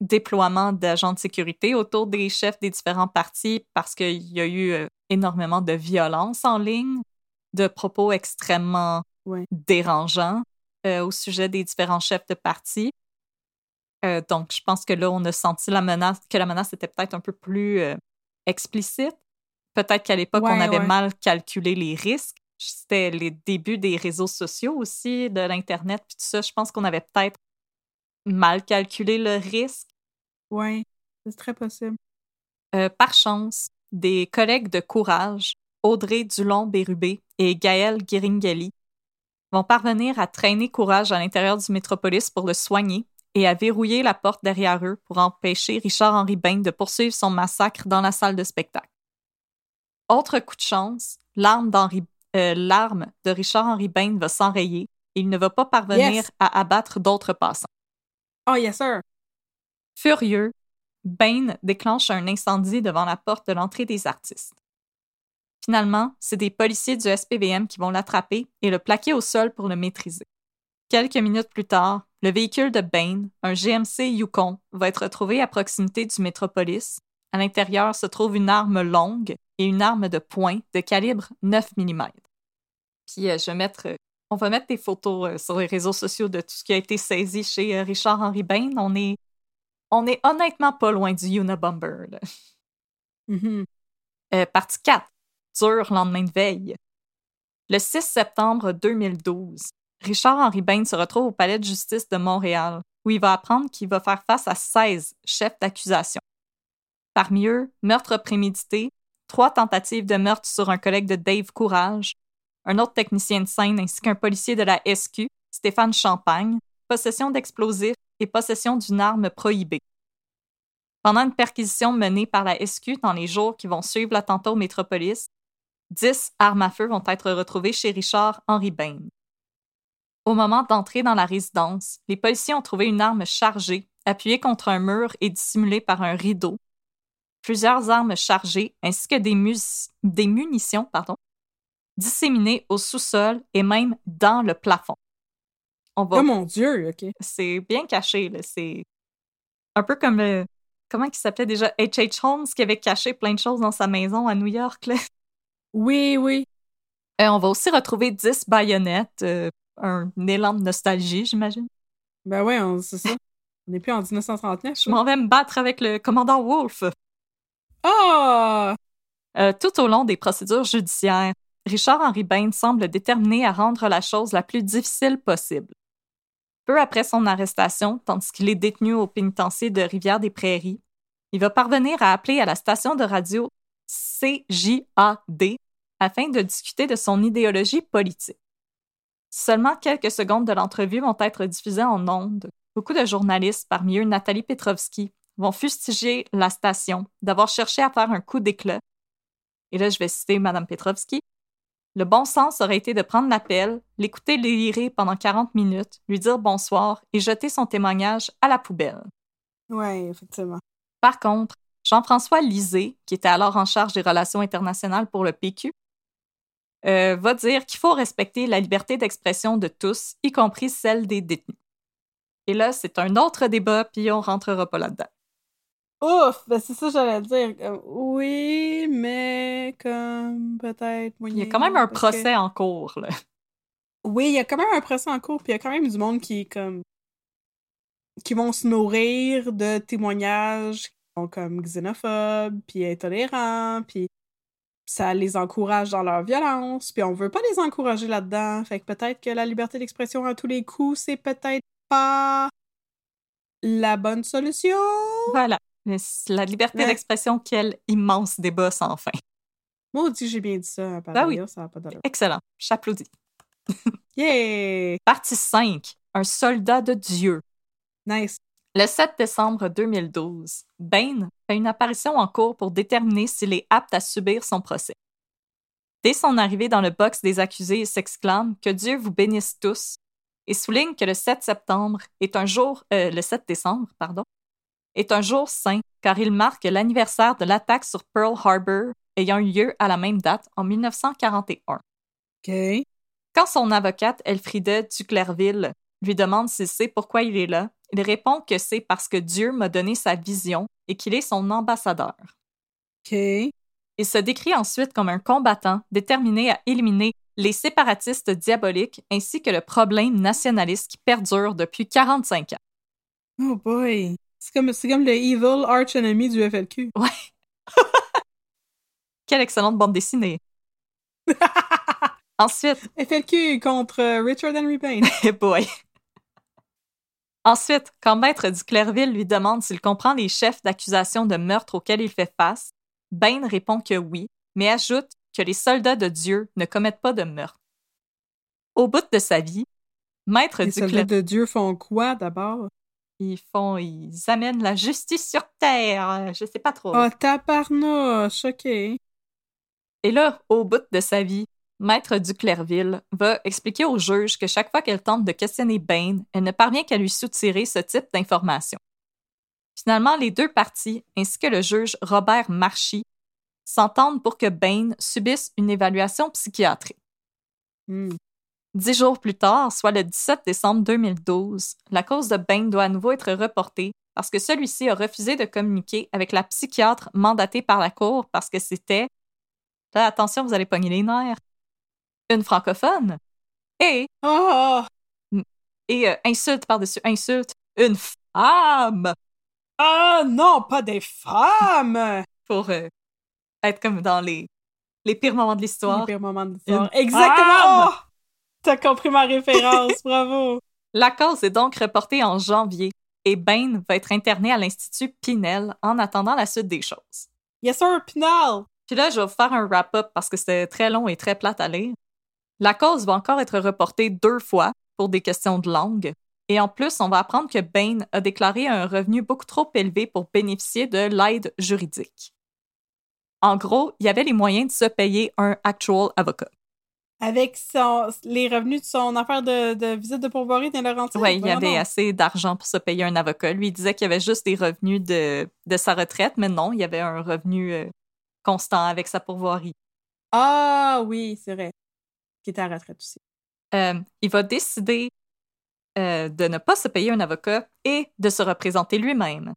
déploiement d'agents de sécurité autour des chefs des différents partis parce qu'il y a eu euh, énormément de violence en ligne, de propos extrêmement Ouais. dérangeants euh, au sujet des différents chefs de parti. Donc, je pense que là, on a senti la menace, que la menace était peut-être un peu plus explicite. Peut-être qu'à l'époque, on avait ouais. mal calculé les risques. C'était les débuts des réseaux sociaux aussi, de l'Internet, puis tout ça. Je pense qu'on avait peut-être mal calculé le risque. Ouais, c'est très possible. Euh, par chance, des collègues de Courage, Audrey Dulon-Bérubé et Gaël Guiringhelli, vont parvenir à traîner Courage à l'intérieur du métropolis pour le soigner et à verrouiller la porte derrière eux pour empêcher Richard-Henri Bain de poursuivre son massacre dans la salle de spectacle. Autre coup de chance, l'arme euh, de Richard-Henri Bain va s'enrayer et il ne va pas parvenir Yes. à abattre d'autres passants. Oh, yes, sir. Furieux, Bain déclenche un incendie devant la porte de l'entrée des artistes. Finalement, c'est des policiers du SPVM qui vont l'attraper et le plaquer au sol pour le maîtriser. Quelques minutes plus tard, le véhicule de Bain, un GMC Yukon, va être retrouvé à proximité du Métropolis. À l'intérieur se trouve une arme longue et une arme de poing de calibre 9 mm. Puis euh, je vais mettre, euh, on va mettre des photos euh, sur les réseaux sociaux de tout ce qui a été saisi chez euh, Richard-Henri Bain. On est, on est honnêtement pas loin du Unabomber. là. Mhm. Euh, partie 4. Dur lendemain de veille. Le 6 septembre 2012, Richard-Henri Bain se retrouve au palais de justice de Montréal, où il va apprendre qu'il va faire face à 16 chefs d'accusation. Parmi eux, meurtre prémédité, trois tentatives de meurtre sur un collègue de Dave Courage, un autre technicien de scène ainsi qu'un policier de la SQ, Stéphane Champagne, possession d'explosifs et possession d'une arme prohibée. Pendant une perquisition menée par la SQ dans les jours qui vont suivre l'attentat au Métropolis, 10 armes à feu vont être retrouvées chez Richard-Henri Bain. Au moment d'entrer dans la résidence, les policiers ont trouvé une arme chargée, appuyée contre un mur et dissimulée par un rideau, plusieurs armes chargées ainsi que des, munitions pardon, disséminées au sous-sol et même dans le plafond. On va Oh mon Dieu, OK. c'est bien caché. là. C'est un peu comme le. Comment il s'appelait déjà? H.H. Holmes qui avait caché plein de choses dans sa maison à New York. là. Oui, oui. Euh, on va aussi retrouver 10 baïonnettes. euh, un élan de nostalgie, j'imagine. Ben ouais, on- c'est ça. On n'est plus en 1939. Je m'en vais me battre avec le commandant Wolfe. Ah! Euh, tout au long des procédures judiciaires, Richard-Henri Bain semble déterminé à rendre la chose la plus difficile possible. Peu après son arrestation, tandis qu'il est détenu au pénitencier de Rivière-des-Prairies, il va parvenir à appeler à la station de radio CJAD afin de discuter de son idéologie politique. Seulement quelques secondes de l'entrevue vont être diffusées en ondes. Beaucoup de journalistes, parmi eux Nathalie Petrovski, vont fustiger la station d'avoir cherché à faire un coup d'éclat. Et là, je vais citer Mme Petrovski. Le bon sens aurait été de prendre l'appel, l'écouter délirer pendant 40 minutes, lui dire bonsoir et jeter son témoignage à la poubelle. Ouais, effectivement. Par contre, Jean-François Lisée, qui était alors en charge des relations internationales pour le PQ, euh, va dire qu'il faut respecter la liberté d'expression de tous, y compris celle des détenus. Et là, c'est un autre débat, puis on rentrera pas là-dedans. Ouf, ben c'est ça que j'allais dire. Euh, oui, mais comme peut-être Il y a quand même un procès en cours, là. Oui, il y a quand même un procès en cours, puis il y a quand même du monde qui comme qui vont se nourrir de témoignages qui sont comme xénophobes, puis intolérants, puis ça les encourage dans leur violence, puis on veut pas les encourager là-dedans. Fait que peut-être que la liberté d'expression à tous les coups, c'est peut-être pas la bonne solution. Voilà. La liberté d'expression, quel immense débat sans fin. Maudit, j'ai bien dit ça. Ben oui. Ça pas Excellent. J'applaudis. yeah! Partie 5. Un soldat de Dieu. Nice. Le 7 décembre 2012, Bain fait une apparition en cours pour déterminer s'il est apte à subir son procès. Dès son arrivée dans le box des accusés, il s'exclame Que Dieu vous bénisse tous et souligne que le 7 septembre est un jour, euh, le 7 décembre, pardon, est un jour saint car il marque l'anniversaire de l'attaque sur Pearl Harbor ayant eu lieu à la même date en 1941. OK. Quand son avocate Elfrida Duclerville lui demande s'il sait pourquoi il est là, il répond que c'est parce que Dieu m'a donné sa vision et qu'il est son ambassadeur. Il se décrit ensuite comme un combattant déterminé à éliminer les séparatistes diaboliques ainsi que le problème nationaliste qui perdure depuis 45 ans. Oh boy! C'est comme, comme le evil arch enemy du FLQ. Ouais. Quelle excellente bande dessinée. Ensuite. FLQ contre Richard Henry Payne. boy. Ensuite, quand Maître du Clairville lui demande s'il comprend les chefs d'accusation de meurtre auxquels il fait face, Bain répond que oui, mais ajoute que les soldats de Dieu ne commettent pas de meurtre. Au bout de sa vie, Maître les du soldats de Dieu font quoi d'abord? Ils font, ils amènent la justice sur terre. Je sais pas trop. Oh, tabarnouche, ok. Et là, au bout de sa vie, Maître Duclerville va expliquer au juge que chaque fois qu'elle tente de questionner Bain, elle ne parvient qu'à lui soutirer ce type d'informations. Finalement, les deux parties, ainsi que le juge Robert Marchi, s'entendent pour que Bain subisse une évaluation psychiatrique. Hmm. Dix jours plus tard, soit le 17 décembre 2012, la cause de Bain doit à nouveau être reportée parce que celui-ci a refusé de communiquer avec la psychiatre mandatée par la Cour parce que c'était. Là, attention, vous allez pogner les nerfs une francophone et oh! et euh, insulte par-dessus insulte une femme. Ah non, pas des femmes! Pour euh, être comme dans les, les pires moments de l'histoire. Les pires moments de l'histoire. Exactement! T'as compris ma référence, bravo! La cause est donc reportée en janvier et Bain va être interné à l'Institut Pinel en attendant la suite des choses. Yes sir, Pinel! Puis là, je vais vous faire un wrap-up parce que c'était très long et très plate à lire. La cause va encore être reportée deux fois pour des questions de langue. Et en plus, on va apprendre que Bain a déclaré un revenu beaucoup trop élevé pour bénéficier de l'aide juridique. En gros, il y avait les moyens de se payer un actual avocat. Avec les revenus de son affaire de, visite de pourvoirie dans Laurentides? Oui, il y avait assez d'argent pour se payer un avocat. Lui, il disait qu'il y avait juste des revenus de, sa retraite, mais non, il y avait un revenu euh, constant avec sa pourvoirie. Ah oui, c'est vrai qui était à retraite aussi. Euh, il va décider euh, de ne pas se payer un avocat et de se représenter lui-même.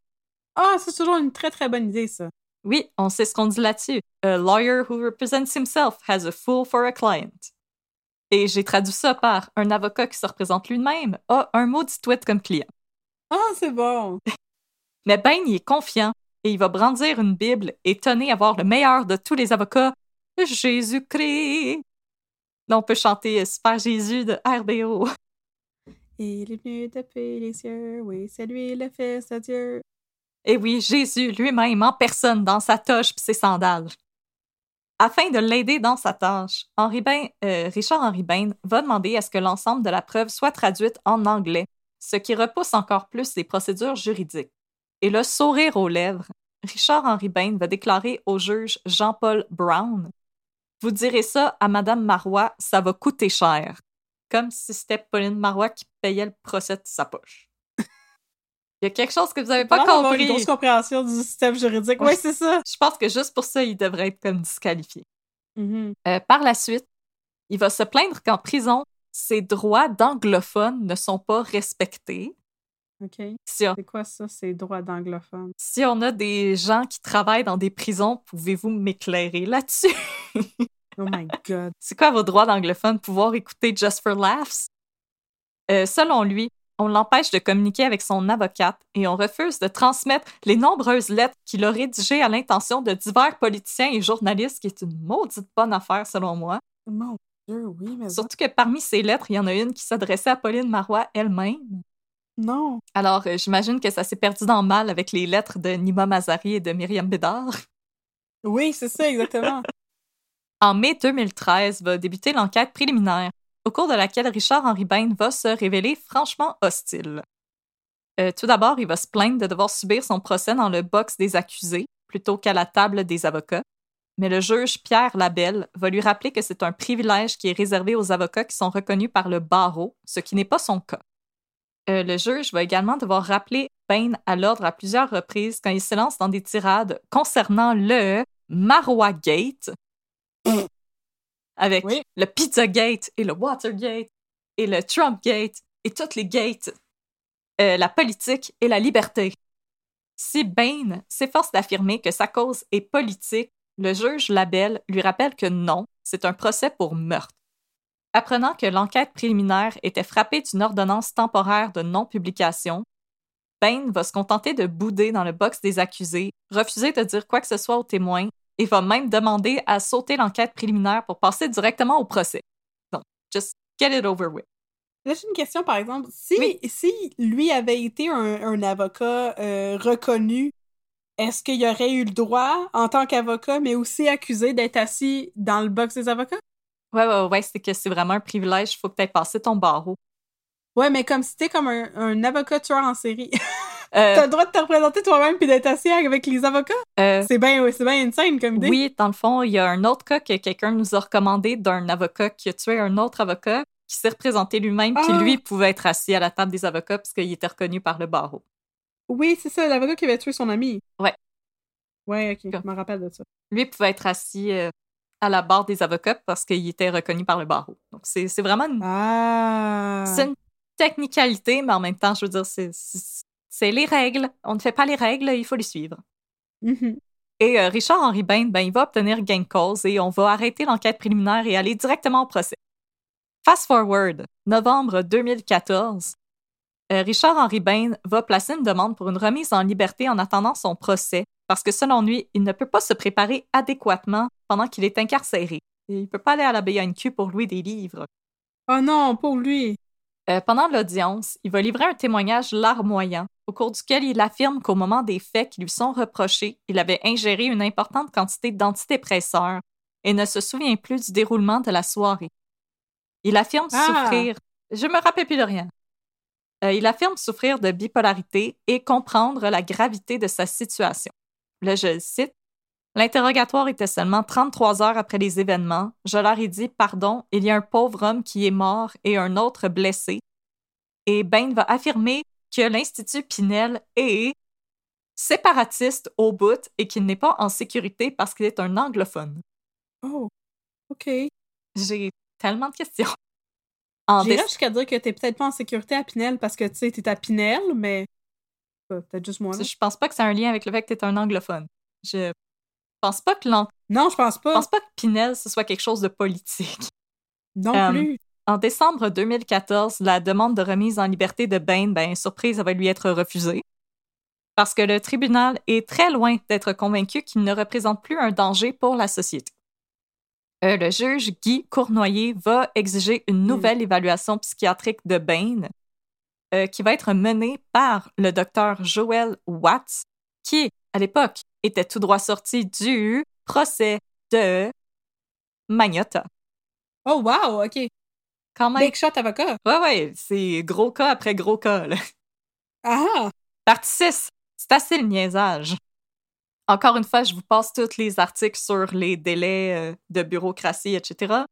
Ah, c'est toujours une très très bonne idée, ça. Oui, on sait ce qu'on dit là-dessus. A lawyer who represents himself has a fool for a client. Et j'ai traduit ça par un avocat qui se représente lui-même a un maudit tweet comme client. Ah, c'est bon. Mais Ben, il est confiant et il va brandir une Bible et à avoir le meilleur de tous les avocats, Jésus-Christ. Là, on peut chanter euh, Super Jésus de RBO. Il est venu taper les cieux, oui, c'est lui le fils de Dieu. Et oui, Jésus lui-même en personne dans sa toche et ses sandales. Afin de l'aider dans sa tâche, euh, Richard Henri Bain va demander à ce que l'ensemble de la preuve soit traduite en anglais, ce qui repousse encore plus les procédures juridiques. Et le sourire aux lèvres, Richard Henri Bain va déclarer au juge Jean-Paul Brown vous direz ça à Madame Marois, ça va coûter cher. Comme si c'était Pauline Marois qui payait le procès de sa poche. Il y a quelque chose que vous avez Pas pas avoir une compris. grosse compréhension du système juridique. Oui, Ouais. c'est ça. Je pense que juste pour ça, il devrait être comme disqualifié. Mhm. Euh, par la suite, il va se plaindre qu'en prison, ses droits d'anglophone ne sont pas respectés. OK. Si on, C'est quoi ça, ces droits d'anglophone? si on a des gens qui travaillent dans des prisons, pouvez-vous m'éclairer là-dessus? Oh my God. C'est quoi vos droits d'anglophone? Pouvoir écouter Just for Laughs? Euh, selon lui, on l'empêche de communiquer avec son avocate et on refuse de transmettre les nombreuses lettres qu'il a rédigées à l'intention de divers politiciens et journalistes, qui est une maudite bonne affaire selon moi. Mon Dieu, oui, mais Surtout que parmi ces lettres, il y en a une qui s'adressait à Pauline Marois elle-même. non. Alors, euh, j'imagine que ça s'est perdu dans le mal avec les lettres de Nima Mazari et de Myriam Bédard. Oui, c'est ça, exactement. En mai 2013 va débuter l'enquête préliminaire, au cours de laquelle Richard-Henri Bain va se révéler franchement hostile. Euh, tout d'abord, il va se plaindre de devoir subir son procès dans le box des accusés plutôt qu'à la table des avocats. Mais le juge Pierre Labelle va lui rappeler que c'est un privilège qui est réservé aux avocats qui sont reconnus par le barreau, ce qui n'est pas son cas. Euh, le juge va également devoir rappeler Bain à l'ordre à plusieurs reprises quand il se lance dans des tirades concernant le Marois Gate, avec Oui. le Pizzagate et le Watergate et le Trumpgate et toutes les gates, euh, la politique et la liberté. Si Bain s'efforce d'affirmer que sa cause est politique, le juge Labelle lui rappelle que non, c'est un procès pour meurtre. Apprenant que l'enquête préliminaire était frappée d'une ordonnance temporaire de non-publication, Bain va se contenter de bouder dans le box des accusés, refuser de dire quoi que ce soit aux témoins et va même demander à sauter l'enquête préliminaire pour passer directement au procès. Donc, just get it over with. Là, j'ai une question, par exemple. Si, Oui. si lui avait été un, un avocat euh, reconnu, est-ce qu'il aurait eu le droit, en tant qu'avocat, mais aussi accusé d'être assis dans le box des avocats? Ouais, ouais, ouais, c'est que c'est vraiment un privilège, il faut que tu passé ton barreau. Ouais, mais comme si t'es comme un, un avocat tueur en série. Euh, T'as le droit de te représenter toi-même puis d'être assis avec les avocats? euh, C'est bien c'est bien insane comme idée. oui, dans le fond, il y a un autre cas que quelqu'un nous a recommandé d'un avocat qui a tué un autre avocat qui s'est représenté lui-même, qui Ah! lui pouvait être assis à la table des avocats parce qu'il était reconnu par le barreau. Oui, c'est ça, l'avocat qui avait tué son ami. Ouais. Ouais, ok, je me rappelle de ça. Lui pouvait être assis euh, à la barre des avocats parce qu'il était reconnu par le barreau. Donc, c'est c'est vraiment une Ah! C'est une technicalité, mais en même temps, je veux dire, c'est- c'est les règles. On ne fait pas les règles, il faut les suivre. Mhm. Et euh, Richard-Henri Bain, ben, il va obtenir gain de cause et on va arrêter l'enquête préliminaire et aller directement au procès. Fast forward, novembre 2014, euh, Richard-Henri Bain va placer une demande pour une remise en liberté en attendant son procès parce que selon lui, il ne peut pas se préparer adéquatement pendant qu'il est incarcéré. Et il peut pas aller à la BNQ pour louer des livres. Oh non, pour lui! Euh, pendant l'audience, il va livrer un témoignage larmoyant, au cours duquel il affirme qu'au moment des faits qui lui sont reprochés, il avait ingéré une importante quantité d'antidépresseurs et ne se souvient plus du déroulement de la soirée. Il affirme Ah! souffrir. Je me rappelle plus de rien. Euh, il affirme souffrir de bipolarité et comprendre la gravité de sa situation. Là, je le cite. L'interrogatoire était seulement 33 heures après les événements. Je leur ai dit Pardon, il y a un pauvre homme qui est mort et un autre blessé. Et Bain va affirmer que l'Institut Pinel est séparatiste au bout et qu'il n'est pas en sécurité parce qu'il est un anglophone. Oh, ok. J'ai tellement de questions. J'irais jusqu'à dire que t'es peut-être pas en sécurité à Pinel parce que, tu sais, t'es à Pinel, mais... Euh, Peut-être juste moi, là. Je pense pas que c'est un lien avec le fait que tu es un anglophone. Je pense pas que Non, je pense je pas. pense pas que Pinel ce soit quelque chose de politique. Non Euh, plus. En décembre 2014, la demande de remise en liberté de Bain, ben, surprise, elle va lui être refusée. Parce que le tribunal est très loin d'être convaincu qu'il ne représente plus un danger pour la société. Euh, le juge Guy Cournoyer va exiger une nouvelle évaluation psychiatrique de Bain euh, qui va être menée par le docteur Joel Watts, qui, à l'époque, était tout droit sorti du procès de Magnota. Oh, wow, ok. Quand même. Big shot avocat. Ouais, ouais, c'est gros cas après gros cas. Là. Ah! Partie 6, c'est assez le niaisage. Encore une fois, je vous passe tous les articles sur les délais euh, de bureaucratie, etc.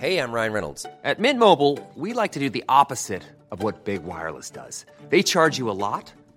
Hey, I'm Ryan Reynolds. At Mint Mobile, we like to do the opposite of what Big Wireless does. They charge you a lot,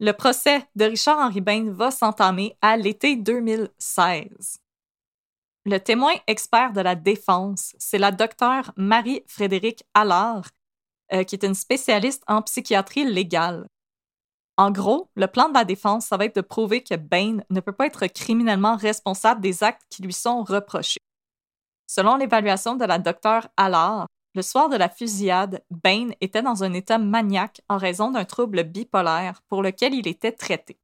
Le procès de Richard-Henri Bain va s'entamer à l'été 2016. Le témoin expert de la défense, c'est la docteure Marie-Frédérique Allard, euh, qui est une spécialiste en psychiatrie légale. En gros, le plan de la défense, ça va être de prouver que Bain ne peut pas être criminellement responsable des actes qui lui sont reprochés. Selon l'évaluation de la docteure Allard, le soir de la fusillade, Bain était dans un état maniaque en raison d'un trouble bipolaire pour lequel il était traité.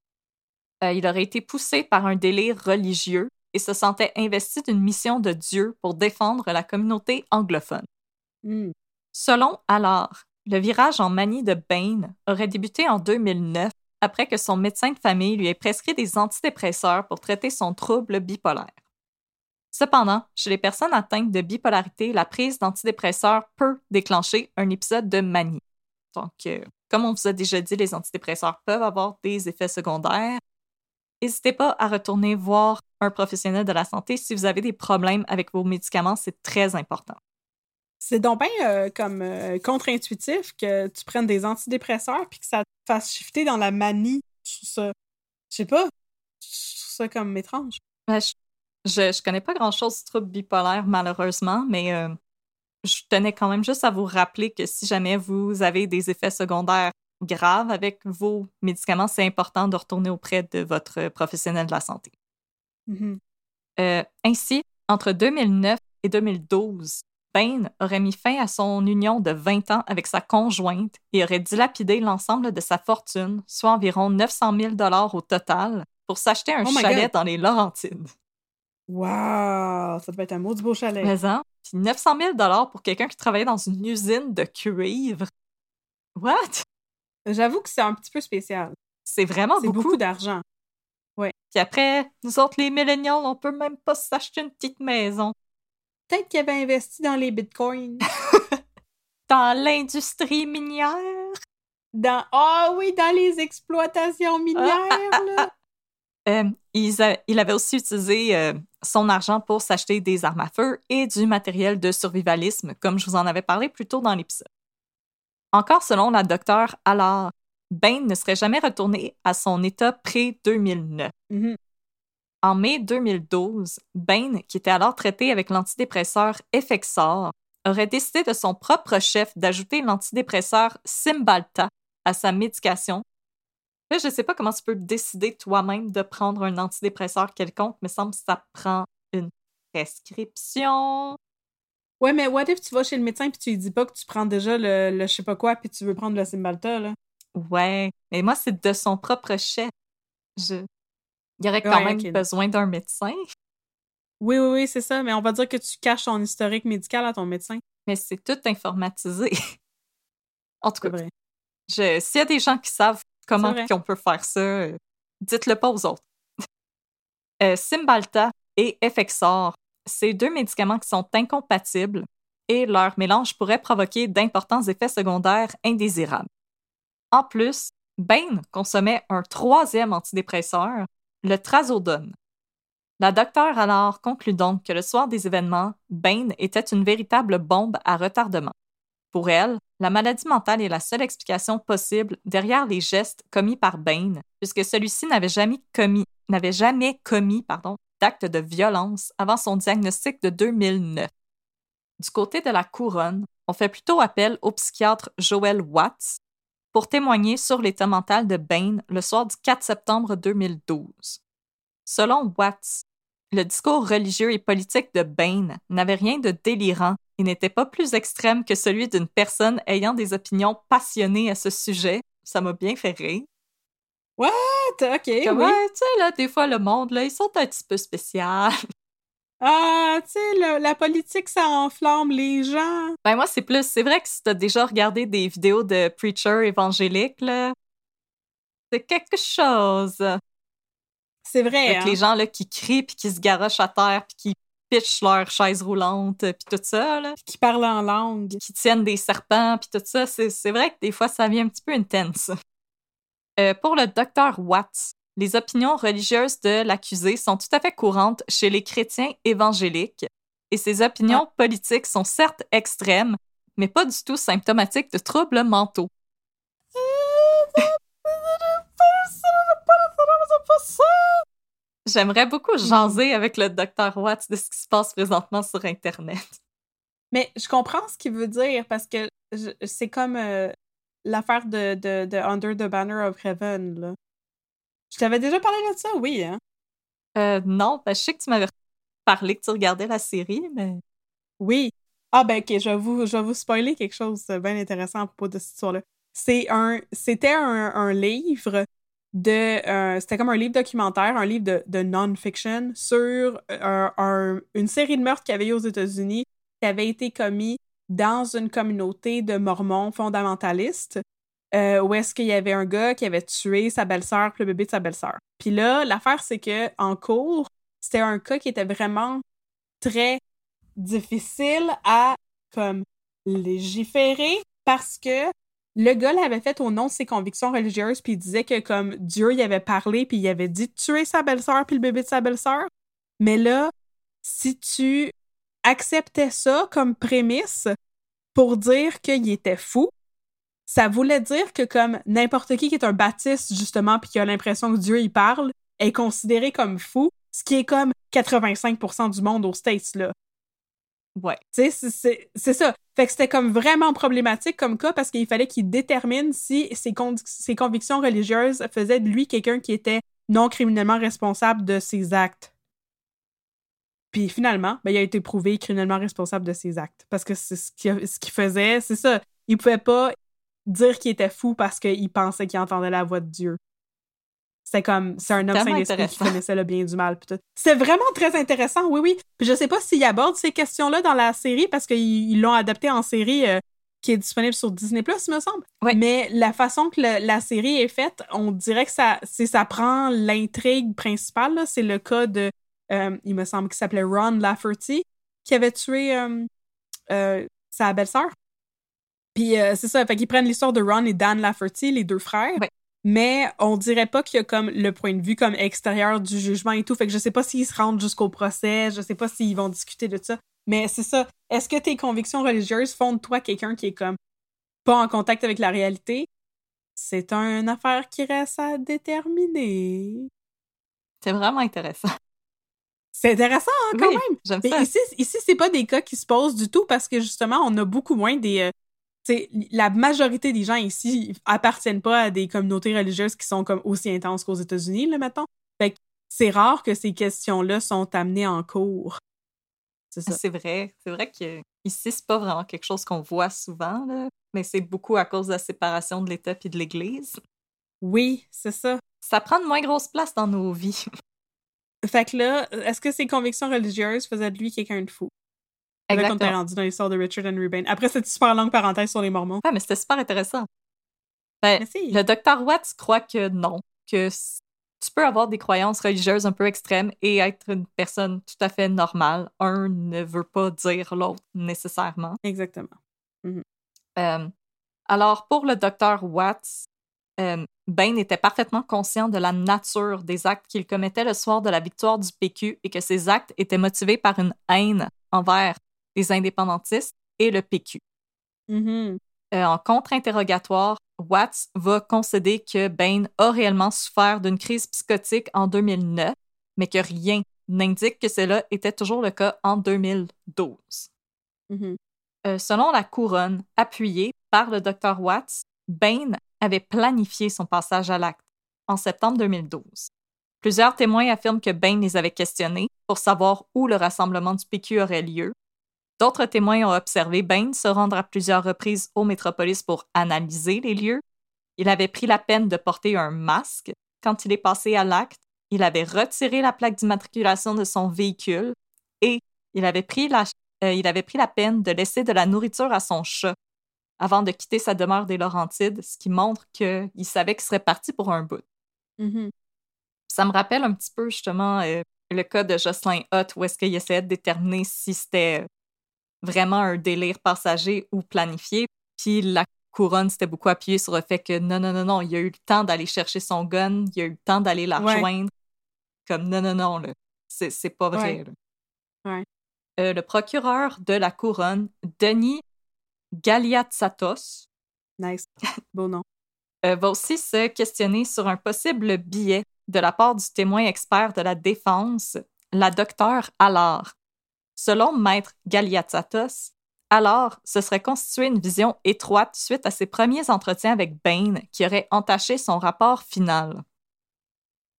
Euh, il aurait été poussé par un délire religieux et se sentait investi d'une mission de Dieu pour défendre la communauté anglophone. Hmm. Selon Allard, le virage en manie de Bain aurait débuté en 2009 après que son médecin de famille lui ait prescrit des antidépresseurs pour traiter son trouble bipolaire. Cependant, chez les personnes atteintes de bipolarité, la prise d'antidépresseurs peut déclencher un épisode de manie. Donc, euh, comme on vous a déjà dit, les antidépresseurs peuvent avoir des effets secondaires. N'hésitez pas à retourner voir un professionnel de la santé si vous avez des problèmes avec vos médicaments, c'est très important. C'est donc bien euh, comme euh, contre-intuitif que tu prennes des antidépresseurs puis que ça te fasse shifter dans la manie. Je trouve ça. Je sais pas. Je trouve ça comme étrange. Ben, je, je, je connais pas grand-chose du trouble bipolaire, malheureusement, mais euh, je tenais quand même juste à vous rappeler que si jamais vous avez des effets secondaires graves avec vos médicaments, c'est important de retourner auprès de votre professionnel de la santé. Mhm. Euh, ainsi, entre 2009 et 2012, Bain aurait mis fin à son union de 20 ans avec sa conjointe et aurait dilapidé l'ensemble de sa fortune, soit environ 900 000 au total, pour s'acheter un Oh chalet God. dans les Laurentides. Wow! Ça devait être un mot du beau chalet. Mais hein? Puis 900 000 pour quelqu'un qui travaillait dans une usine de cuivre. What? J'avoue que c'est un petit peu spécial. C'est vraiment C'est beaucoup. beaucoup d'argent. Puis après, nous autres, les millénials, on peut même pas s'acheter une petite maison. Peut-être qu'il avait investi dans les bitcoins. Dans l'industrie minière? Dans. Ah oui, dans les exploitations minières, là. Euh, a- il avait aussi utilisé euh, son argent pour s'acheter des armes à feu et du matériel de survivalisme, comme je vous en avais parlé plus tôt dans l'épisode. Encore selon la docteure Allard, Bain ne serait jamais retourné à son état pré-2009. Mhm. En mai 2012, Bain, qui était alors traité avec l'antidépresseur Effexor, aurait décidé de son propre chef d'ajouter l'antidépresseur Cymbalta à sa médication. Là, je ne sais pas comment tu peux décider toi-même de prendre un antidépresseur quelconque, mais semble que ça prend une prescription. Ouais, mais what if tu vas chez le médecin puis tu lui dis pas que tu prends déjà le, le je sais pas quoi puis tu veux prendre le Cymbalta, là? Ouais, mais moi, c'est de son propre chef. Je... Il y aurait quand Ouais, même besoin d'un médecin, Oui, oui, oui, c'est ça. Mais on va dire que tu caches ton historique médical à ton médecin. mais c'est tout informatisé. en tout cas, vrai. Je- S'il y a des gens qui savent comment qu'on peut faire ça, dites-le pas aux autres. Euh, Cymbalta et Effexor, c'est deux médicaments qui sont incompatibles et leur mélange pourrait provoquer d'importants effets secondaires indésirables. En plus, Bain consommait un troisième antidépresseur, le trazodone. La docteure alors conclut donc que le soir des événements, Bain était une véritable bombe à retardement. Pour elle, la maladie mentale est la seule explication possible derrière les gestes commis par Bain, puisque celui-ci n'avait jamais commis, n'avait jamais commis pardon, d'actes de violence avant son diagnostic de 2009. Du côté de la couronne, on fait plutôt appel au psychiatre Joel Watts pour témoigner sur l'état mental de Bain le soir du 4 septembre 2012. Selon Watts, le discours religieux et politique de Bain n'avait rien de délirant et n'était pas plus extrême que celui d'une personne ayant des opinions passionnées à ce sujet. Ça m'a bien fait rire. What? OK, Comme, oui. ouais, tu sais, là, des fois, le monde, là, ils sont un petit peu spéciaux. Ah, tu sais, la politique, ça enflamme les gens. Ben moi, c'est plus... C'est vrai que si t'as déjà regardé des vidéos de preachers évangéliques, là, c'est quelque chose. C'est vrai. Avec hein? les gens là, qui crient, puis qui se garochent à terre, puis qui pitchent leur chaise roulante, puis tout ça, là, Qui parlent en langue. qui tiennent des serpents, puis tout ça. C'est c'est vrai que des fois, ça devient un petit peu intense. Euh, pour le docteur Watts, les opinions religieuses de l'accusé sont tout à fait courantes chez les chrétiens évangéliques, et ses opinions politiques sont certes extrêmes, mais pas du tout symptomatiques de troubles mentaux. J'aimerais beaucoup jaser avec le docteur Watts de ce qui se passe présentement sur Internet. Mais je comprends ce qu'il veut dire parce que c'est comme euh, l'affaire de, de, de Under the Banner of Heaven. Là. Je t'avais déjà parlé de ça, oui. Hein? Euh, non, ben, je sais que tu m'avais parlé que tu regardais la série, mais Oui. Ah ben ok, je vais vous, je vais vous spoiler quelque chose de bien intéressant à propos de cette histoire-là. C'est un, c'était un, un livre de, euh, c'était comme un livre documentaire, un livre de, non-fiction sur euh, un- une série de meurtres qu'il y avait eu aux États-Unis qui avait été commis dans une communauté de mormons fondamentalistes euh, où est-ce qu'il y avait un gars qui avait tué sa belle-sœur le bébé de sa belle-sœur. Puis là, l'affaire c'est que en cours, c'était un cas qui était vraiment très difficile à comme légiférer parce que le gars l'avait fait au nom de ses convictions religieuses puis il disait que comme Dieu y avait parlé puis il avait dit tuer sa belle-sœur puis le bébé de sa belle-sœur. Mais là, si tu acceptais ça comme prémisse pour dire qu'il était fou, ça voulait dire que comme n'importe qui qui est un baptiste justement puis qui a l'impression que Dieu y parle est considéré comme fou, ce qui est comme 85% du monde aux States là. Ouais. Tu sais, c'est- ça. Fait que c'était comme vraiment problématique comme cas parce qu'il fallait qu'il détermine si ses, con- ses convictions religieuses faisaient de lui quelqu'un qui était non criminellement responsable de ses actes. Puis finalement, ben, il a été prouvé criminellement responsable de ses actes. Parce que c'est ce qu'il ce faisait, c'est ça. Il pouvait pas dire qu'il était fou parce qu'il pensait qu'il entendait la voix de Dieu. C'est comme, c'est un homme saint d'esprit qui connaissait le bien du mal. C'est vraiment très intéressant, oui, oui. Puis je sais pas s'il aborde ces questions-là dans la série parce qu'ils ils l'ont adapté en série euh, qui est disponible sur Disney+, il me semble. Mais la façon que le- la série est faite, on dirait que ça, c'est, ça prend l'intrigue principale. C'est le cas de, euh, il me semble qu'il s'appelait Ron Lafferty, qui avait tué euh, sa belle-sœur. Puis euh, c'est ça, fait qu'ils prennent l'histoire de Ron et Dan Lafferty, les deux frères. Ouais. Mais on dirait pas qu'il y a comme le point de vue comme extérieur du jugement et tout. Fait que je sais pas s'ils se rendent jusqu'au procès, je sais pas s'ils vont discuter de ça. Mais c'est ça. Est-ce que tes convictions religieuses font de toi quelqu'un qui est comme pas en contact avec la réalité? C'est une affaire qui reste à déterminer. C'est vraiment intéressant. C'est intéressant hein, quand Oui, même. J'aime ça. ici, ici c'est pas des cas qui se posent du tout parce que justement, on a beaucoup moins des. euh, t'sais, la majorité des gens ici appartiennent pas à des communautés religieuses qui sont comme aussi intenses qu'aux États-Unis, là, mettons. Fait que c'est rare que ces questions-là sont amenées en cours. C'est ça. C'est vrai. C'est vrai que ici, c'est pas vraiment quelque chose qu'on voit souvent, là, mais c'est beaucoup à cause de la séparation de l'État et de l'Église. Oui, c'est ça. Ça prend de moins grosse place dans nos vies. Fait que là, est-ce que ses convictions religieuses faisaient de lui quelqu'un de fou? Là, comme t'es Exactement. rendu dans l'histoire de Richard Henry Bain. Après cette super longue parenthèse sur les Mormons. Ah, mais c'était super intéressant. Ben, Merci. le docteur Watts croit que non, que tu peux avoir des croyances religieuses un peu extrêmes et être une personne tout à fait normale. Un ne veut pas dire l'autre nécessairement. Exactement. Euh, alors, pour le docteur Watts, euh, Bain était parfaitement conscient de la nature des actes qu'il commettait le soir de la victoire du PQ et que ces actes étaient motivés par une haine envers les indépendantistes et le PQ. Mhm. Euh, en contre-interrogatoire, Watts va concéder que Bain a réellement souffert d'une crise psychotique en 2009, mais que rien n'indique que cela était toujours le cas en 2012. Mhm. Euh, selon la couronne, appuyée par le Dr Watts, Bain avait planifié son passage à l'acte en septembre 2012. Plusieurs témoins affirment que Bain les avait questionnés pour savoir où le rassemblement du PQ aurait lieu. D'autres témoins ont observé Bain se rendre à plusieurs reprises au Métropolis pour analyser les lieux. Il avait pris la peine de porter un masque quand il est passé à l'acte. Il avait retiré la plaque d'immatriculation de son véhicule et il avait pris la, euh, il avait pris la peine de laisser de la nourriture à son chat avant de quitter sa demeure des Laurentides, ce qui montre qu'il savait qu'il serait parti pour un bout. Mhm. Ça me rappelle un petit peu justement euh, le cas de Jocelyn Hutt, où est-ce qu'il essayait de déterminer si c'était vraiment un délire passager ou planifié. Puis la couronne s'était beaucoup appuyée sur le fait que non, non, non, non, il a eu le temps d'aller chercher son gun, il a eu le temps d'aller la Ouais. rejoindre. Comme non, non, non, là. C'est, c'est pas vrai. Ouais. là. Ouais. Euh, le procureur de la couronne, Denis Galiatsatos, Nice. Beau nom. euh, va aussi se questionner sur un possible billet de la part du témoin expert de la défense, la docteure Allard. Selon Maître Galiatsatos, Allard se serait constitué une vision étroite suite à ses premiers entretiens avec Bain qui aurait entaché son rapport final.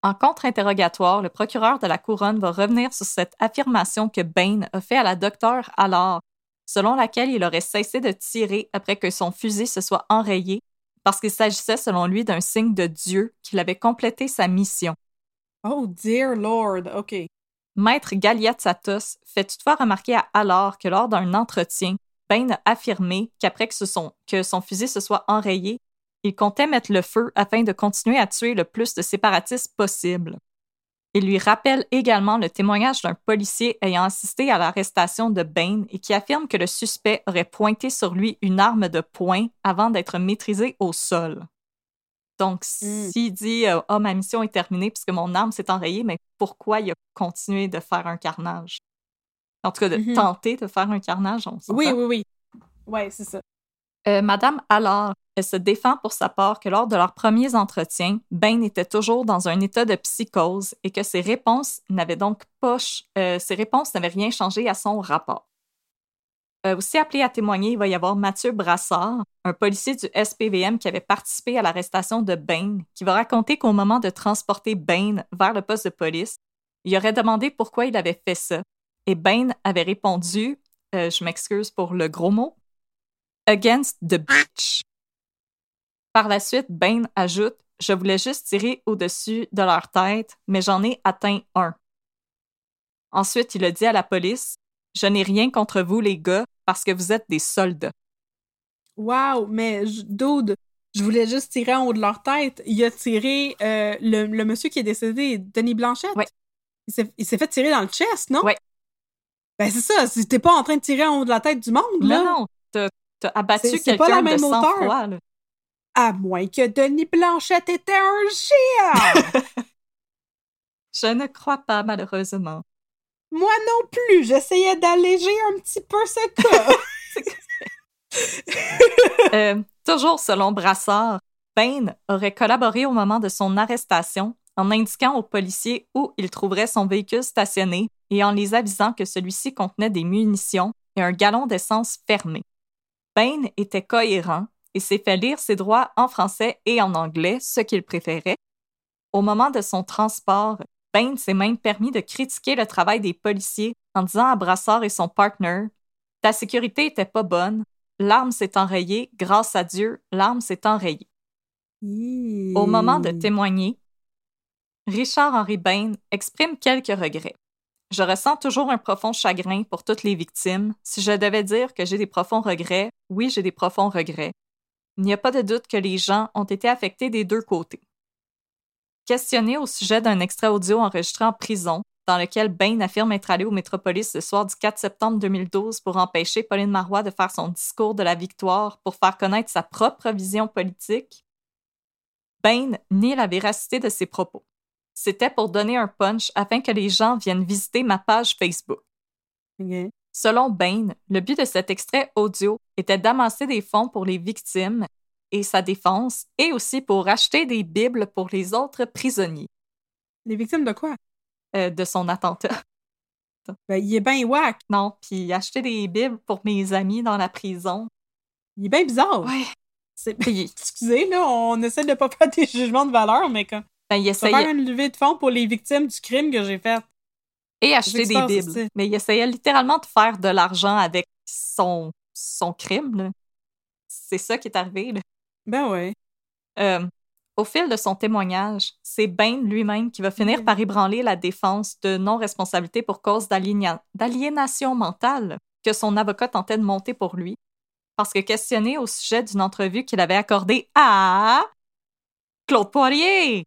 En contre-interrogatoire, le procureur de la couronne va revenir sur cette affirmation que Bain a fait à la docteure Allard, selon laquelle il aurait cessé de tirer après que son fusil se soit enrayé parce qu'il s'agissait selon lui d'un signe de Dieu qu'il avait complété sa mission. Oh, dear Lord. OK. Maître Galiatsatos fait toutefois remarquer à Allard que lors d'un entretien, Bain a affirmé qu'après que, que son fusil se soit enrayé, il comptait mettre le feu afin de continuer à tuer le plus de séparatistes possible. Il lui rappelle également le témoignage d'un policier ayant assisté à l'arrestation de Bain et qui affirme que le suspect aurait pointé sur lui une arme de poing avant d'être maîtrisé au sol. Donc, Mm. s'il dit Ah, ma mission est terminée puisque mon arme s'est enrayée, mais pourquoi il a continué de faire un carnage? En tout cas, de Mhm. tenter de faire un carnage, on. Oui, oui, oui. Ouais, c'est ça. Euh, Madame Allard, elle se défend pour sa part que lors de leurs premiers entretiens, Bain était toujours dans un état de psychose et que ses réponses n'avaient donc pas, euh, ses réponses n'avaient rien changé à son rapport. Euh, aussi appelé à témoigner, il va y avoir Mathieu Brassard, un policier du SPVM qui avait participé à l'arrestation de Bain, qui va raconter qu'au moment de transporter Bain vers le poste de police, il aurait demandé pourquoi il avait fait ça. Et Bain avait répondu, euh, je m'excuse pour le gros mot, Against the bitch. Par la suite, Bain ajoute Je voulais juste tirer au-dessus de leur tête, mais j'en ai atteint un. Ensuite, il a dit à la police Je n'ai rien contre vous, les gars, parce que vous êtes des soldats. Wow, mais dude, je voulais juste tirer en haut de leur tête. Il a tiré euh, le, le monsieur qui est décédé, Denis Blanchette. Ouais. Il s'est- fait tirer dans le chest, non? Ouais. Ben c'est ça, t'es pas en train de tirer en haut de la tête du monde, là. Non, non, t'as abattu quelqu'un de sang-froid. À moins que Denis Blanchette était un chien! Je ne crois pas, malheureusement. Moi non plus, j'essayais d'alléger un petit peu ce cas. Euh, toujours selon Brassard, Bain aurait collaboré au moment de son arrestation en indiquant aux policiers où il trouverait son véhicule stationné et en les avisant que celui-ci contenait des munitions et un galon d'essence fermé. Bain était cohérent et s'est fait lire ses droits en français et en anglais, ce qu'il préférait. Au moment de son transport, Bain s'est même permis de critiquer le travail des policiers en disant à Brassard et son partner Ta sécurité était pas bonne, l'arme s'est enrayée, grâce à Dieu, l'arme s'est enrayée. Au moment de témoigner, Richard-Henri Bain exprime quelques regrets. Je ressens toujours un profond chagrin pour toutes les victimes. Si je devais dire que j'ai des profonds regrets, oui, j'ai des profonds regrets. Il n'y a pas de doute que les gens ont été affectés des deux côtés. Questionné au sujet d'un extrait audio enregistré en prison, dans lequel Bain affirme être allé au Métropolis le soir du 4 septembre 2012 pour empêcher Pauline Marois de faire son discours de la victoire pour faire connaître sa propre vision politique, Bain nie la véracité de ses propos. C'était pour donner un punch afin que les gens viennent visiter ma page Facebook. Ok. Selon Bain, le but de cet extrait audio était d'amasser des fonds pour les victimes et sa défense, et aussi pour acheter des Bibles pour les autres prisonniers Les victimes de quoi? euh, de son attentat. Ben, il est bien whack. Non, puis acheter des Bibles pour mes amis dans la prison. Il est bien bizarre. Ouais. C'est- Excusez, là, on essaie de pas faire des jugements de valeur, mais comme. ben, il essayait faire une levée de fonds pour les victimes du crime que j'ai fait. et acheter des ça, Bibles. ça. Mais il essayait littéralement de faire de l'argent avec son, son crime. là. C'est ça qui est arrivé. là. Ben ouais. Euh, Au fil de son témoignage, c'est Bain lui-même qui va finir par ébranler la défense de non-responsabilité pour cause d'aliéna- d'aliénation mentale que son avocat tentait de monter pour lui, parce que questionné au sujet d'une entrevue qu'il avait accordée à Claude Poirier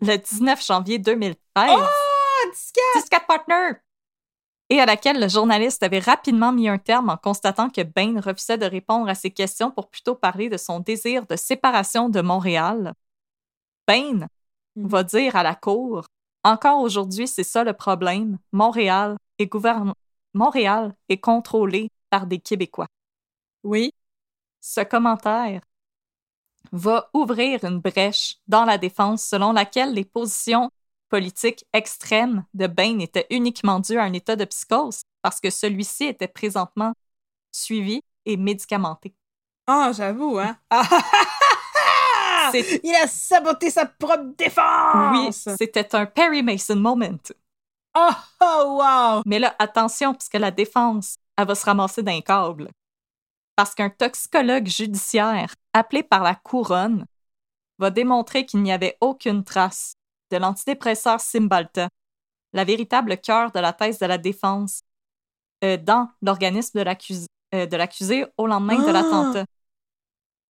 le 19 janvier 2013. Oh, disquette! 14 Partner! Et à laquelle le journaliste avait rapidement mis un terme en constatant que Bain refusait de répondre à ses questions pour plutôt parler de son désir de séparation de Montréal. Bain Mhm. va dire à la Cour Encore aujourd'hui, c'est ça le problème. Montréal est, gouverne... Montréal est contrôlé par des Québécois. Oui. Ce commentaire va ouvrir une brèche dans la défense selon laquelle les positions politiques extrêmes de Bain étaient uniquement dues à un état de psychose parce que celui-ci était présentement suivi et médicamenté. Ah, j'avoue, hein. Ah, Il a saboté sa propre Oui, défense! c'était un Perry Mason moment. Oh, oh, wow! Mais là, attention, puisque la défense, elle va se ramasser d'un câble. Parce qu'un toxicologue judiciaire appelé par la couronne va démontrer qu'il n'y avait aucune trace de l'antidépresseur Cymbalta, la véritable cœur de la thèse de la défense, euh, dans l'organisme de l'accusé euh, de l'accusé au lendemain de Ah! l'attentat.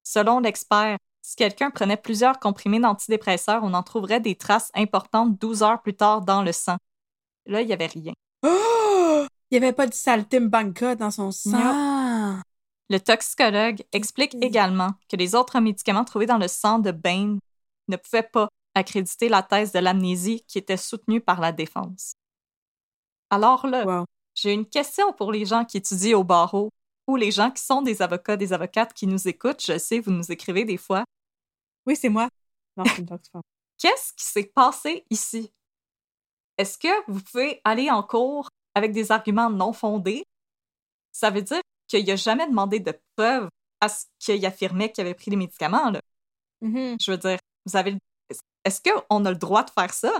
Selon l'expert, si quelqu'un prenait plusieurs comprimés d'antidépresseurs, on en trouverait des traces importantes 12 heures plus tard dans le sang. Là, il n'y avait rien. Oh! Il n'y avait pas de saltimbanca dans son sang. Le toxicologue explique également que les autres médicaments trouvés dans le sang de Bain ne pouvaient pas accréditer la thèse de l'amnésie qui était soutenue par la défense. Alors là, Wow. j'ai une question pour les gens qui étudient au barreau ou les gens qui sont des avocats, des avocates qui nous écoutent. Je sais, vous nous écrivez des fois. Oui, c'est moi. Qu'est-ce qui s'est passé ici? Est-ce que vous pouvez aller en cours avec des arguments non fondés? Ça veut dire qu'il n'a jamais demandé de preuves à ce qu'il affirmait qu'il avait pris les médicaments. Là. Mhm. Je veux dire, vous avez. le- Est-ce qu'on a le droit de faire ça?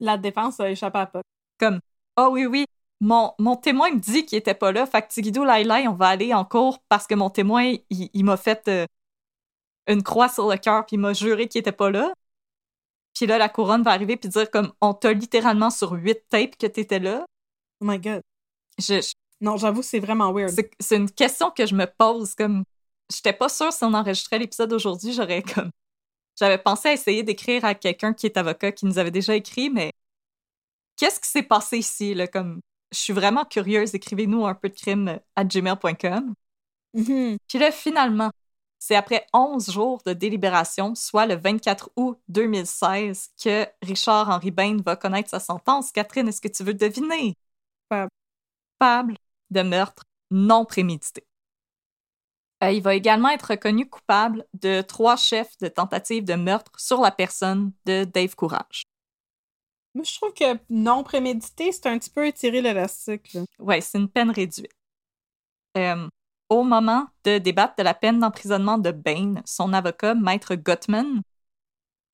La défense a échappé à pas. Comme, ah oui, oui, mon, mon témoin me dit qu'il était pas là, fait que Tigidou Lailai, on va aller en cours parce que mon témoin, il, il m'a fait euh, une croix sur le cœur puis il m'a juré qu'il était pas là. Puis là, la couronne va arriver puis dire comme, on t'a littéralement sur huit tapes que t'étais là. Oh my god. Je, je- Non, j'avoue, c'est vraiment weird. c'est c'est une question que je me pose, comme, j'étais pas sûre si on enregistrait l'épisode aujourd'hui, j'aurais comme, j'avais pensé à essayer d'écrire à quelqu'un qui est avocat, qui nous avait déjà écrit, mais qu'est-ce qui s'est passé ici, là, comme, je suis vraiment curieuse, écrivez-nous un peu de crime à gmail.com. Mhm. Puis là, finalement, c'est après 11 jours de délibération, soit le 24 août 2016, que Richard-Henri Bain va connaître sa sentence. Catherine, est-ce que tu veux deviner? Coupable. Coupable de meurtre non prémédité. Euh, il va également être reconnu coupable de trois chefs de tentative de meurtre sur la personne de Dave Courage. Moi, je trouve que non prémédité, c'est un petit peu étirer l'élastique. Ouais, c'est une peine réduite. Euh, au moment de débattre de la peine d'emprisonnement de Bain, son avocat, Maître Gottman,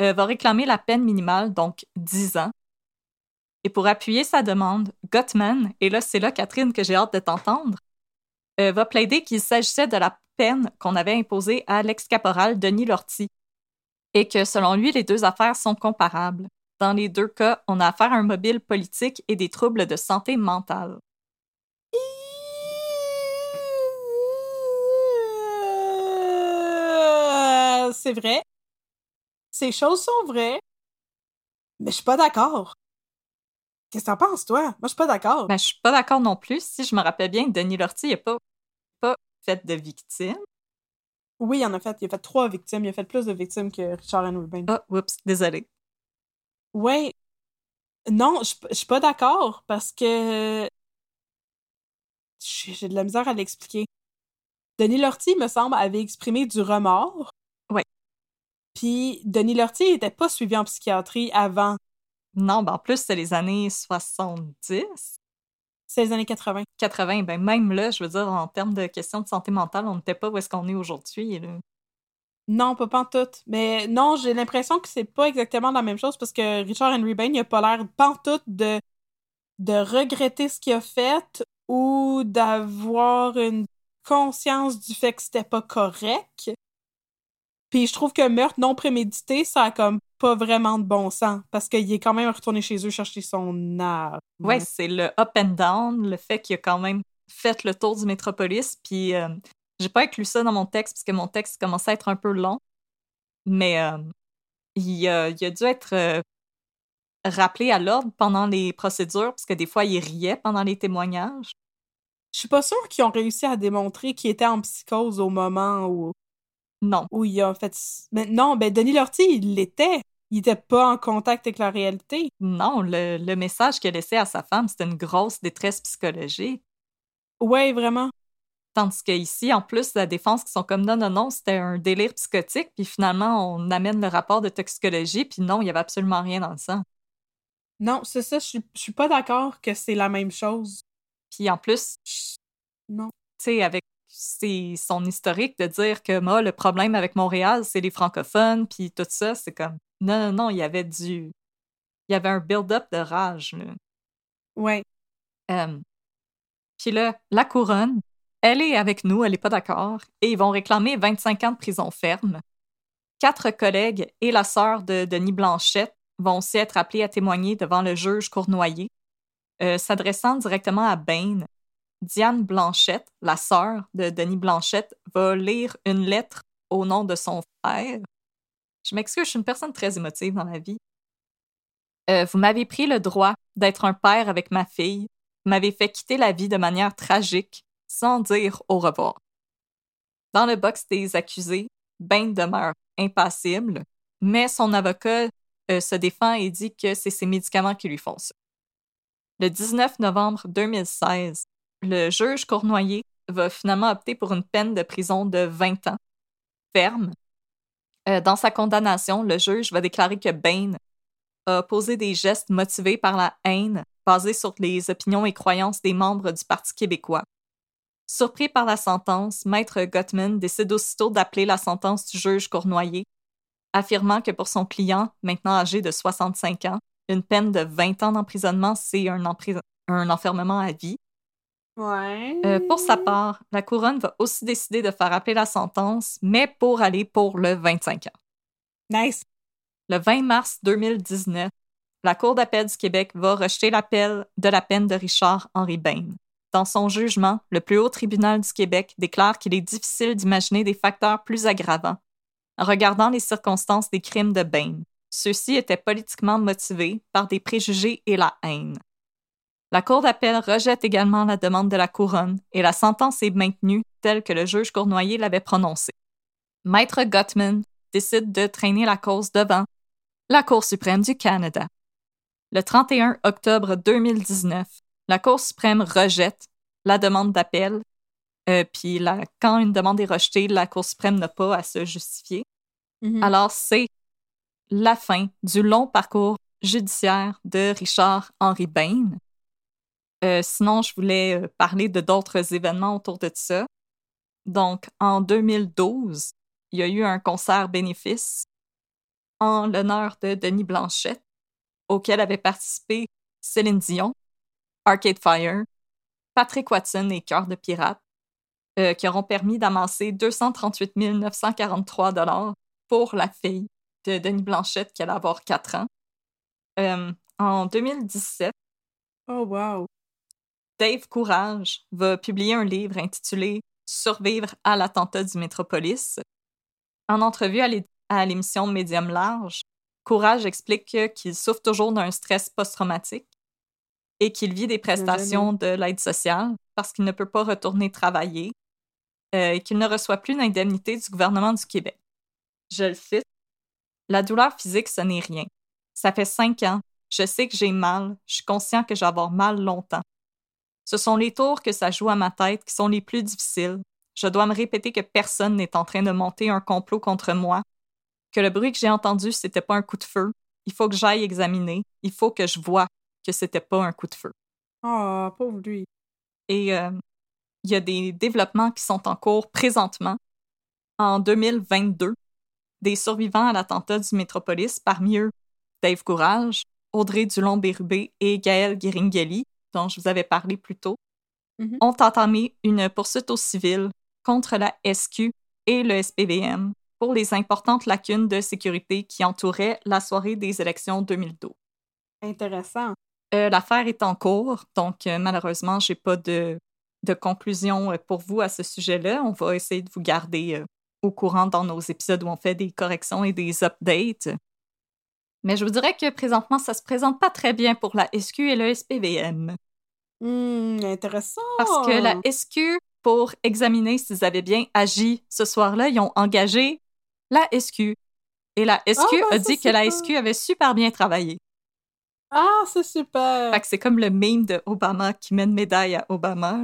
euh, va réclamer la peine minimale, donc 10 ans. Et pour appuyer sa demande, Gottman, et là c'est là, Catherine, que j'ai hâte de t'entendre, euh, va plaider qu'il s'agissait de la peine qu'on avait imposée à l'ex-caporal Denis Lortie et que selon lui, les deux affaires sont comparables. Dans les deux cas, on a affaire à un mobile politique et des troubles de santé mentale. C'est vrai. Ces choses sont vraies. Mais je suis pas d'accord. Qu'est-ce que t'en penses, toi? Moi, je suis pas d'accord. Ben, je suis pas d'accord non plus. Si je me rappelle bien, Denis Lortie n'a pas, pas fait de victime. Oui, il en a fait. Il a fait trois victimes. Il a fait plus de victimes que Richard Henry Bain. Ah, oups, désolé. Ouais. Non, je je suis pas d'accord parce que j'ai de la misère à l'expliquer. Denis Lortie, me semble, avait exprimé du remords. Ouais. Puis Denis Lortie était pas suivi en psychiatrie avant. Non, ben en plus, c'est les années 70, C'est les années 80. 80. Ben même là, je veux dire, en termes de questions de santé mentale, on n'était pas où est-ce qu'on est aujourd'hui. là. Non, pas pantoute. Mais non, j'ai l'impression que c'est pas exactement la même chose parce que Richard Henry Bain, il a pas l'air pantoute de, de regretter ce qu'il a fait ou d'avoir une conscience du fait que c'était pas correct. Puis je trouve que meurtre non prémédité, ça a comme pas vraiment de bon sens parce qu'il est quand même retourné chez eux chercher son arme. Ouais, c'est le up and down, le fait qu'il a quand même fait le tour du métropolis. Puis euh, j'ai pas inclus ça dans mon texte parce que mon texte commençait à être un peu long. Mais euh, il, a, il, a, dû être euh, rappelé à l'ordre pendant les procédures parce que des fois, il riait pendant les témoignages. Je suis pas sûre qu'ils ont réussi à démontrer qu'il était en psychose au moment où. Non. Où il a fait. Mais non, ben Denis Lortie, il l'était. Il était pas en contact avec la réalité. Non, le, le message qu'il a laissé à sa femme, c'était une grosse détresse psychologique. Ouais, vraiment. Tandis qu'ici, en plus, la défense qui sont comme non, non, non, c'était un délire psychotique, puis finalement, on amène le rapport de toxicologie, puis non, il y avait absolument rien dans le sang. Non, c'est ça, je suis pas d'accord que c'est la même chose. Puis en plus, non. Tu sais, avec son historique de dire que moi, le problème avec Montréal, c'est les francophones, puis tout ça, c'est comme non, non, non, il y avait du. Il y avait un build-up de rage. Là. Ouais. Euh, puis là, la couronne, elle est avec nous, elle n'est pas d'accord, et ils vont réclamer 25 ans de prison ferme. Quatre collègues et la sœur de Denis Blanchette vont aussi être appelés à témoigner devant le juge Cournoyer. Euh, s'adressant directement à Bain, Diane Blanchette, la sœur de Denis Blanchette, va lire une lettre au nom de son frère. Je m'excuse, je suis une personne très émotive dans la vie. Euh, vous m'avez pris le droit d'être un père avec ma fille, vous m'avez fait quitter la vie de manière tragique, sans dire au revoir. Dans le box des accusés, Bain demeure impassible, mais son avocat euh, se défend et dit que c'est ses médicaments qui lui font ça. Le 19 novembre 2016, le juge Cournoyer va finalement opter pour une peine de prison de 20 ans, ferme. Euh, dans sa condamnation, le juge va déclarer que Bain a posé des gestes motivés par la haine, basés sur les opinions et croyances des membres du Parti québécois. Surpris par la sentence, Maître Gottman décide aussitôt d'appeler la sentence du juge Cournoyer, affirmant que pour son client, maintenant âgé de 65 ans, une peine de 20 ans d'emprisonnement, c'est un, un, enfermement à vie. Ouais. Euh, pour sa part, la couronne va aussi décider de faire appeler la sentence, mais pour aller pour le 25 ans. Nice. Le 20 mars 2019, la Cour d'appel du Québec va rejeter l'appel de la peine de Richard Henry Bain. Dans son jugement, le plus haut tribunal du Québec déclare qu'il est difficile d'imaginer des facteurs plus aggravants en regardant les circonstances des crimes de Bain. Ceux-ci étaient politiquement motivés par des préjugés et la haine. La Cour d'appel rejette également la demande de la couronne et la sentence est maintenue telle que le juge Cournoyer l'avait prononcée. Maître Gottman décide de traîner la cause devant la Cour suprême du Canada. Le 31 octobre 2019, la Cour suprême rejette la demande d'appel, euh, puis quand une demande est rejetée, la Cour suprême n'a pas à se justifier. Mhm. Alors, c'est la fin du long parcours judiciaire de Richard Henry Bain. Euh, sinon, je voulais euh, parler de d'autres événements autour de ça. Donc, en 2012, il y a eu un concert bénéfice en l'honneur de Denis Blanchette, auquel avaient participé Céline Dion, Arcade Fire, Patrick Watson et Cœur de Pirate, euh, qui auront permis d'amasser 238 943 pour la fille de Denis Blanchette qui allait avoir 4 ans. En 2017, oh wow. Dave Courage va publier un livre intitulé Survivre à l'attentat du Métropolis. En entrevue à l'émission Médium Large, Courage explique qu'il souffre toujours d'un stress post-traumatique et qu'il vit des prestations de l'aide sociale parce qu'il ne peut pas retourner travailler euh, et qu'il ne reçoit plus d'indemnité du gouvernement du Québec. Je le cite la douleur physique, ce n'est rien. Ça fait cinq ans. Je sais que j'ai mal. Je suis conscient que je vais avoir mal longtemps. Ce sont les tours que ça joue à ma tête qui sont les plus difficiles. Je dois me répéter que personne n'est en train de monter un complot contre moi, que le bruit que j'ai entendu, c'était pas un coup de feu. Il faut que j'aille examiner. Il faut que je vois que c'était pas un coup de feu. Oh, pauvre lui. Et euh, il y a des développements qui sont en cours présentement. En 2022, des survivants à l'attentat du Métropolis, parmi eux Dave Courage, Audrey Dulon-Bérubé et Gaël Guéringeli, dont je vous avais parlé plus tôt, mm -hmm. ont entamé une poursuite au civil contre la SQ et le SPVM pour les importantes lacunes de sécurité qui entouraient la soirée des élections 2012. Intéressant. Euh, L'affaire est en cours, donc euh, malheureusement, j'ai pas de, de conclusion euh, pour vous à ce sujet-là. On va essayer de vous garder euh, au courant dans nos épisodes où on fait des corrections et des updates. Mais je vous dirais que présentement, ça se présente pas très bien pour la SQ et le SPVM. Hmm, intéressant. Parce que la SQ, pour examiner s'ils avaient bien agi ce soir-là, ils ont engagé la SQ. Et la SQ Ah, ben, a dit que la SQ avait super bien travaillé. Ah, c'est super. Fait que c'est comme le meme de Obama qui met une médaille à Obama.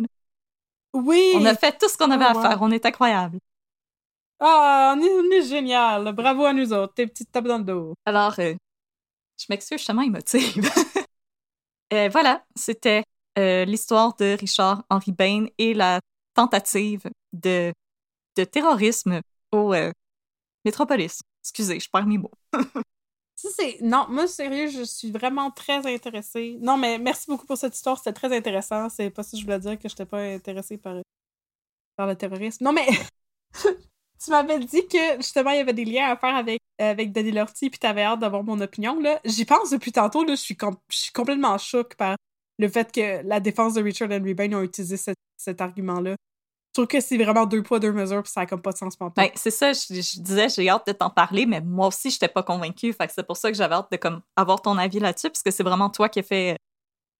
Oui. On a fait tout ce qu'on avait Ah, à wow. faire. On est incroyable. Ah, on est, on est génial. Bravo à nous autres. Tes petites tapes dans le dos. Alors, euh, je m'excuse, je suis tellement émotive. Euh, voilà, c'était euh, l'histoire de Richard Henry Bain et la tentative de, de terrorisme au euh, Métropolis. Excusez, je perds mes mots. Ça, c'est... Non, moi, sérieux, je suis vraiment très intéressée. Non, mais merci beaucoup pour cette histoire. C'était très intéressant. C'est pas ça que je voulais dire, que je n'étais pas intéressée par, par le terrorisme. Non, mais tu m'avais dit que, justement, il y avait des liens à faire avec, avec Denis Lortie, puis t'avais hâte d'avoir mon opinion, là. J'y pense depuis tantôt, là. Je suis, com- je suis complètement choquée par le fait que la défense de Richard Henry Bain a utilisé cet, cet argument-là. Je trouve que c'est vraiment deux poids, deux mesures, puis ça a comme pas de sens pour Ben, c'est ça, je, je disais, j'ai hâte de t'en parler, mais moi aussi, je n'étais pas convaincue. Fait que c'est pour ça que j'avais hâte de comme, avoir ton avis là-dessus, parce que c'est vraiment toi qui as fait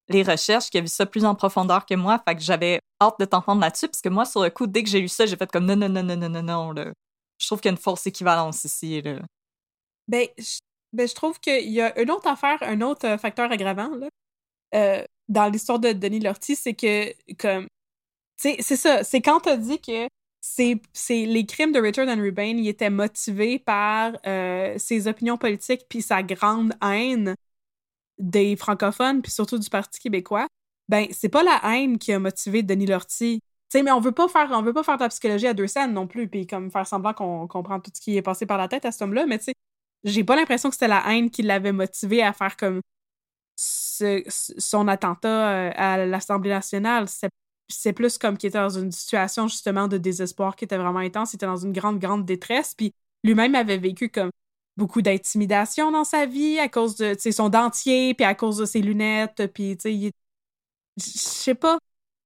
les recherches, qui a vu ça plus en profondeur que moi. Fait que j'avais hâte de t'entendre là-dessus, parce que moi, sur le coup, dès que j'ai lu ça, j'ai fait comme non, non, non, non, non, non, non. Là. Je trouve qu'il y a une fausse équivalence ici. Là. Ben, je, ben, je trouve qu'il y a une autre affaire, un autre euh, facteur aggravant, là, euh, dans l'histoire de Denis Lortie, c'est que, comme, c'est ça, c'est quand t'as dit que c'est, les crimes de Richard Henry Bain, ils étaient motivés par euh, ses opinions politiques puis sa grande haine des francophones puis surtout du Parti québécois. Ben, c'est pas la haine qui a motivé Denis Lortie. Tu sais, mais on veut pas faire, on veut pas faire de la psychologie à deux scènes non plus, puis comme faire semblant qu'on comprend tout ce qui est passé par la tête à cet homme-là, mais tu sais, j'ai pas l'impression que c'était la haine qui l'avait motivé à faire comme son attentat euh, à l'Assemblée nationale. C'est plus comme qu'il était dans une situation justement de désespoir qui était vraiment intense. Il était dans une grande, grande détresse. Puis lui-même avait vécu comme beaucoup d'intimidation dans sa vie à cause de son dentier, puis à cause de ses lunettes. Puis tu sais, je sais pas.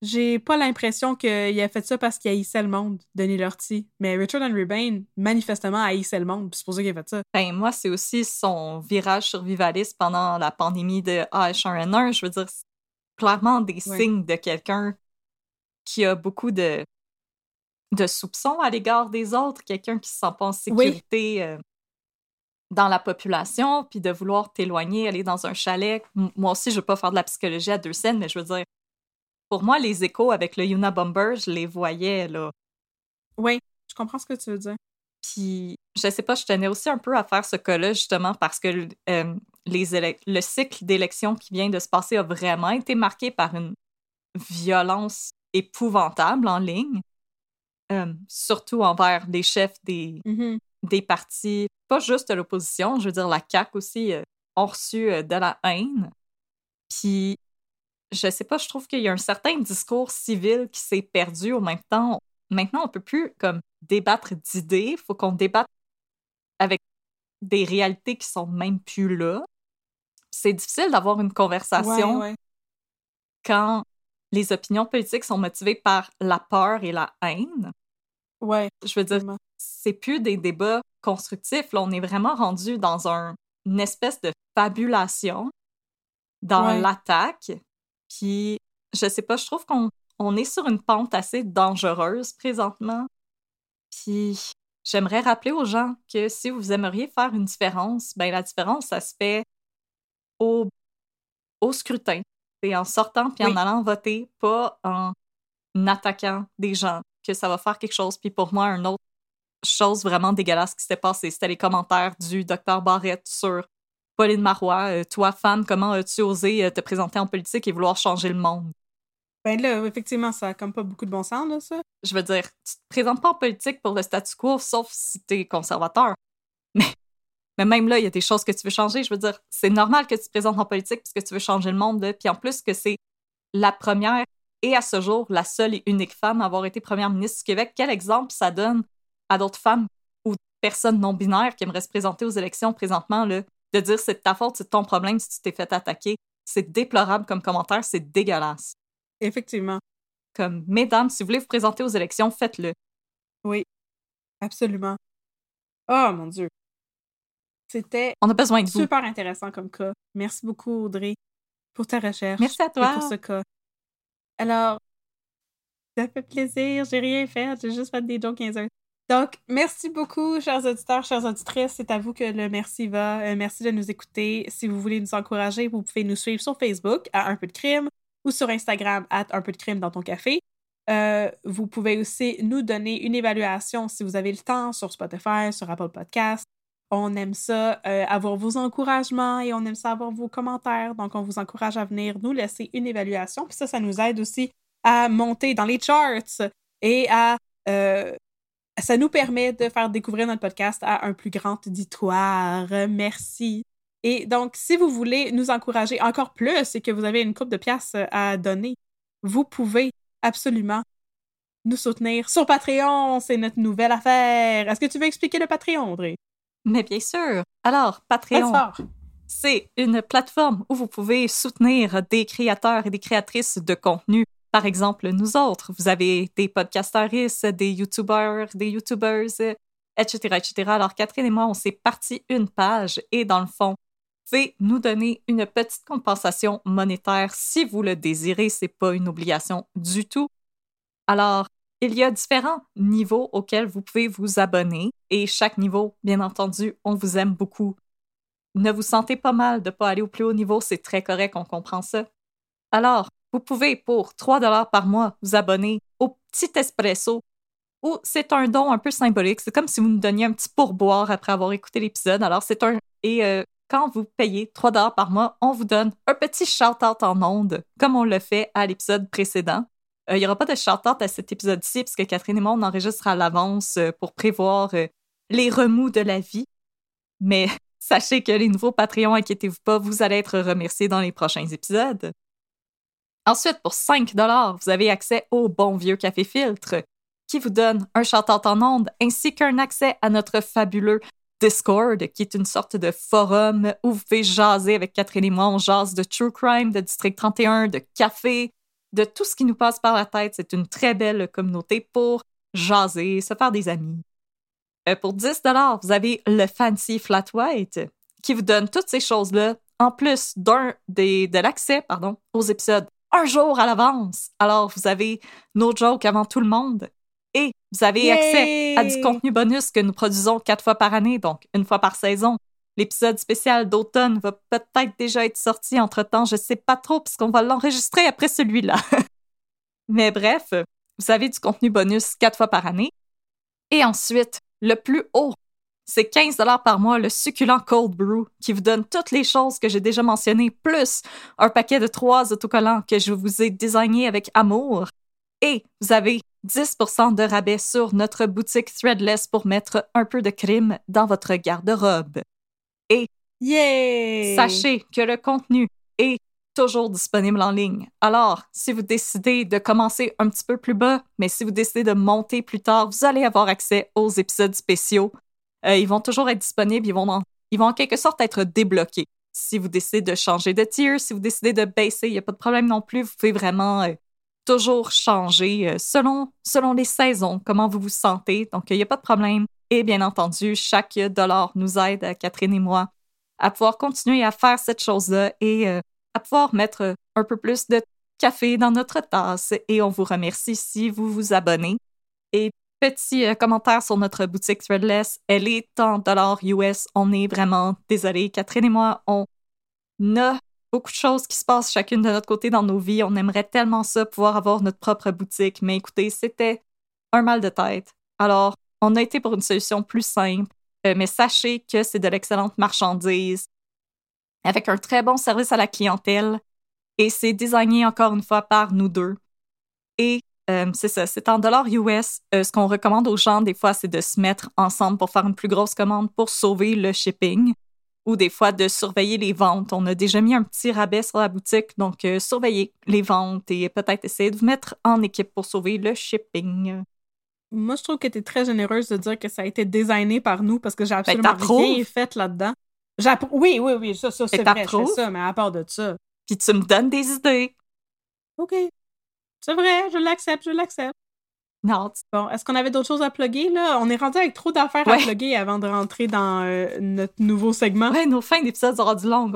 J'ai pas l'impression qu'il a fait ça parce qu'il haïssait le monde, Denis Lortie. Mais Richard Henry Bain, manifestement, haïssait le monde. puis C'est pour ça qu'il a fait ça. Ben, moi, c'est aussi son virage survivaliste pendant la pandémie de H1N1. Je veux dire, c'est clairement des Ouais. signes de quelqu'un qui a beaucoup de, de soupçons à l'égard des autres, quelqu'un qui se sent pas en sécurité euh, dans la population, puis de vouloir t'éloigner, aller dans un chalet. M- moi aussi, je veux pas faire de la psychologie à deux scènes, mais je veux dire, pour moi, les échos avec le Yuna Bomber, je les voyais, là. Oui, je comprends ce que tu veux dire. Puis, je sais pas, je tenais aussi un peu à faire ce cas-là, justement, parce que euh, les le cycle d'élections qui vient de se passer a vraiment été marqué par une violence épouvantable en ligne, euh, surtout envers les chefs des, Mhm. des partis, pas juste de l'opposition, je veux dire, la CAQ aussi, euh, ont reçu euh, de la haine. Puis, je sais pas, je trouve qu'il y a un certain discours civil qui s'est perdu au même temps. Maintenant, on peut plus comme débattre d'idées, il faut qu'on débatte avec des réalités qui sont même plus là. C'est difficile d'avoir une conversation Ouais, ouais. quand les opinions politiques sont motivées par la peur et la haine. Ouais, Je veux dire, c'est plus des débats constructifs. Là, on est vraiment rendu dans un- une espèce de fabulation dans Ouais. l'attaque. Puis, je sais pas, je trouve qu'on on est sur une pente assez dangereuse présentement. Puis, j'aimerais rappeler aux gens que si vous aimeriez faire une différence, ben la différence, ça se fait au, au scrutin. C'est en sortant puis en allant voter, pas en attaquant des gens que ça va faire quelque chose. Puis pour moi, une autre chose vraiment dégueulasse qui s'était passée, c'était les commentaires du docteur Barrett sur Pauline Marois. euh, toi, femme, comment as-tu osé euh, te présenter en politique et vouloir changer le monde? Ben là, effectivement, ça a comme pas beaucoup de bon sens, là, ça. Je veux dire, tu te présentes pas en politique pour le statu quo, sauf si t'es conservateur. Mais, mais même là, il y a des choses que tu veux changer. Je veux dire, c'est normal que tu te présentes en politique parce que tu veux changer le monde. là. Puis en plus que c'est la première et à ce jour, la seule et unique femme à avoir été première ministre du Québec. Quel exemple ça donne à d'autres femmes ou personne non binaire qui aimerait se présenter aux élections présentement, là, de dire c'est de ta faute, c'est ton problème si tu t'es fait attaquer. C'est déplorable comme commentaire, c'est dégueulasse. Effectivement. Comme, mesdames, si vous voulez vous présenter aux élections, faites-le. Oui, absolument. Oh mon Dieu. C'était On a besoin de vous. super intéressant comme cas. Merci beaucoup, Audrey, pour ta recherche. Merci à et toi. pour ce cas. Alors, ça fait plaisir. J'ai rien fait. J'ai juste fait des jokes 15 heures. Donc, merci beaucoup, chers auditeurs, chères auditrices. C'est à vous que le merci va. Euh, merci de nous écouter. Si vous voulez nous encourager, vous pouvez nous suivre sur Facebook à Un peu de crime ou sur Instagram à Un peu de crime dans ton café. Euh, vous pouvez aussi nous donner une évaluation si vous avez le temps sur Spotify, sur Apple Podcast. On aime ça, euh, avoir vos encouragements et on aime ça avoir vos commentaires. Donc, on vous encourage à venir nous laisser une évaluation. Puis ça, ça nous aide aussi à monter dans les charts et à. euh, ça nous permet de faire découvrir notre podcast à un plus grand auditoire. Merci. Et donc, si vous voulez nous encourager encore plus et que vous avez une coupe de pièces à donner, vous pouvez absolument nous soutenir sur Patreon. C'est notre nouvelle affaire. Est-ce que tu veux expliquer le Patreon, Audrey? Mais bien sûr. Alors, Patreon, c'est une plateforme où vous pouvez soutenir des créateurs et des créatrices de contenu. Par exemple, nous autres, vous avez des podcasteristes, des youtubeurs, des youtubers, euh, etc., etc. Alors, Catherine et moi, on s'est parti une page et dans le fond, pouvez nous donner une petite compensation monétaire si vous le désirez. C'est pas une obligation du tout. Alors, il y a différents niveaux auxquels vous pouvez vous abonner et chaque niveau, bien entendu, on vous aime beaucoup. Ne vous sentez pas mal de ne pas aller au plus haut niveau, c'est très correct, on comprend ça. Alors, vous pouvez pour 3 dollars par mois vous abonner au Petit Espresso ou c'est un don un peu symbolique, c'est comme si vous nous donniez un petit pourboire après avoir écouté l'épisode. Alors, c'est un et euh, quand vous payez 3 dollars par mois, on vous donne un petit shout-out en ondes, comme on le fait à l'épisode précédent. Euh, Il n'y aura pas de shout-out à cet épisode-ci, puisque Catherine et moi, on enregistre à l'avance euh, pour prévoir les remous de la vie. Mais sachez que les nouveaux Patreons, inquiétez-vous pas, vous allez être remerciés dans les prochains épisodes. Ensuite, pour 5 vous avez accès au bon vieux café filtre, qui vous donne un shout-out en ondes, ainsi qu'un accès à notre fabuleux Discord, qui est une sorte de forum où vous pouvez jaser avec Catherine et moi. On jase de True Crime, de District 31, de café, de tout ce qui nous passe par la tête. C'est une très belle communauté pour jaser, se faire des amis. Euh, pour 10 vous avez le Fancy Flat White, qui vous donne toutes ces choses-là, en plus d'un des, de l'accès pardon, aux épisodes un jour à l'avance. Alors, vous avez nos jokes avant tout le monde. Et vous avez Yay! accès à du contenu bonus que nous produisons quatre fois par année, donc une fois par saison. L'épisode spécial d'automne va peut-être déjà être sorti entre-temps, je sais pas trop, puisqu'on va l'enregistrer après celui-là. Mais bref, vous avez du contenu bonus quatre fois par année. Et ensuite, le plus haut, c'est 15 par mois le succulent Cold Brew qui vous donne toutes les choses que j'ai déjà mentionnées, plus un paquet de trois autocollants que je vous ai désignés avec amour. Et vous avez 10% de rabais sur notre boutique Threadless pour mettre un peu de crime dans votre garde-robe. Yay! Sachez que le contenu est toujours disponible en ligne. Alors, si vous décidez de commencer un petit peu plus bas, mais si vous décidez de monter plus tard, vous allez avoir accès aux épisodes spéciaux. Euh, ils vont toujours être disponibles, ils vont, en, ils vont en quelque sorte être débloqués. Si vous décidez de changer de tier, si vous décidez de baisser, il n'y a pas de problème non plus. Vous pouvez vraiment euh, toujours changer euh, selon, selon les saisons, comment vous vous sentez. Donc, il n'y a pas de problème. Et bien entendu, chaque dollar nous aide, Catherine et moi, à pouvoir continuer à faire cette chose-là et à pouvoir mettre un peu plus de café dans notre tasse. Et on vous remercie si vous vous abonnez. Et petit euh, commentaire sur notre boutique Threadless, elle est en dollars US. On est vraiment désolé. Catherine et moi, on a beaucoup de choses qui se passent chacune de notre côté dans nos vies. On aimerait tellement ça, pouvoir avoir notre propre boutique. Mais écoutez, c'était un mal de tête. Alors, on a été pour une solution plus simple. Euh, mais sachez que c'est de l'excellente marchandise avec un très bon service à la clientèle et c'est designé encore une fois par nous deux. Et euh, c'est ça, c'est en dollars US. Euh, ce qu'on recommande aux gens, des fois, c'est de se mettre ensemble pour faire une plus grosse commande pour sauver le shipping ou des fois de surveiller les ventes. On a déjà mis un petit rabais sur la boutique, donc euh, surveillez les ventes et peut-être essayer de vous mettre en équipe pour sauver le shipping. Moi, je trouve que tu es très généreuse de dire que ça a été designé par nous parce que j'ai absolument t'approuves? rien fait là-dedans. Oui, oui, oui, ça, ça c'est Ben, vrai, je fais t'approuves? ça, mais à part de ça. Puis tu me donnes des idées. OK. C'est vrai, je l'accepte, je l'accepte. Non, Bon, est-ce qu'on avait d'autres choses à plugger, là? On est rendu avec trop d'affaires à plugger avant de rentrer dans euh, notre nouveau segment. ouais, nos fins d'épisode seront du long.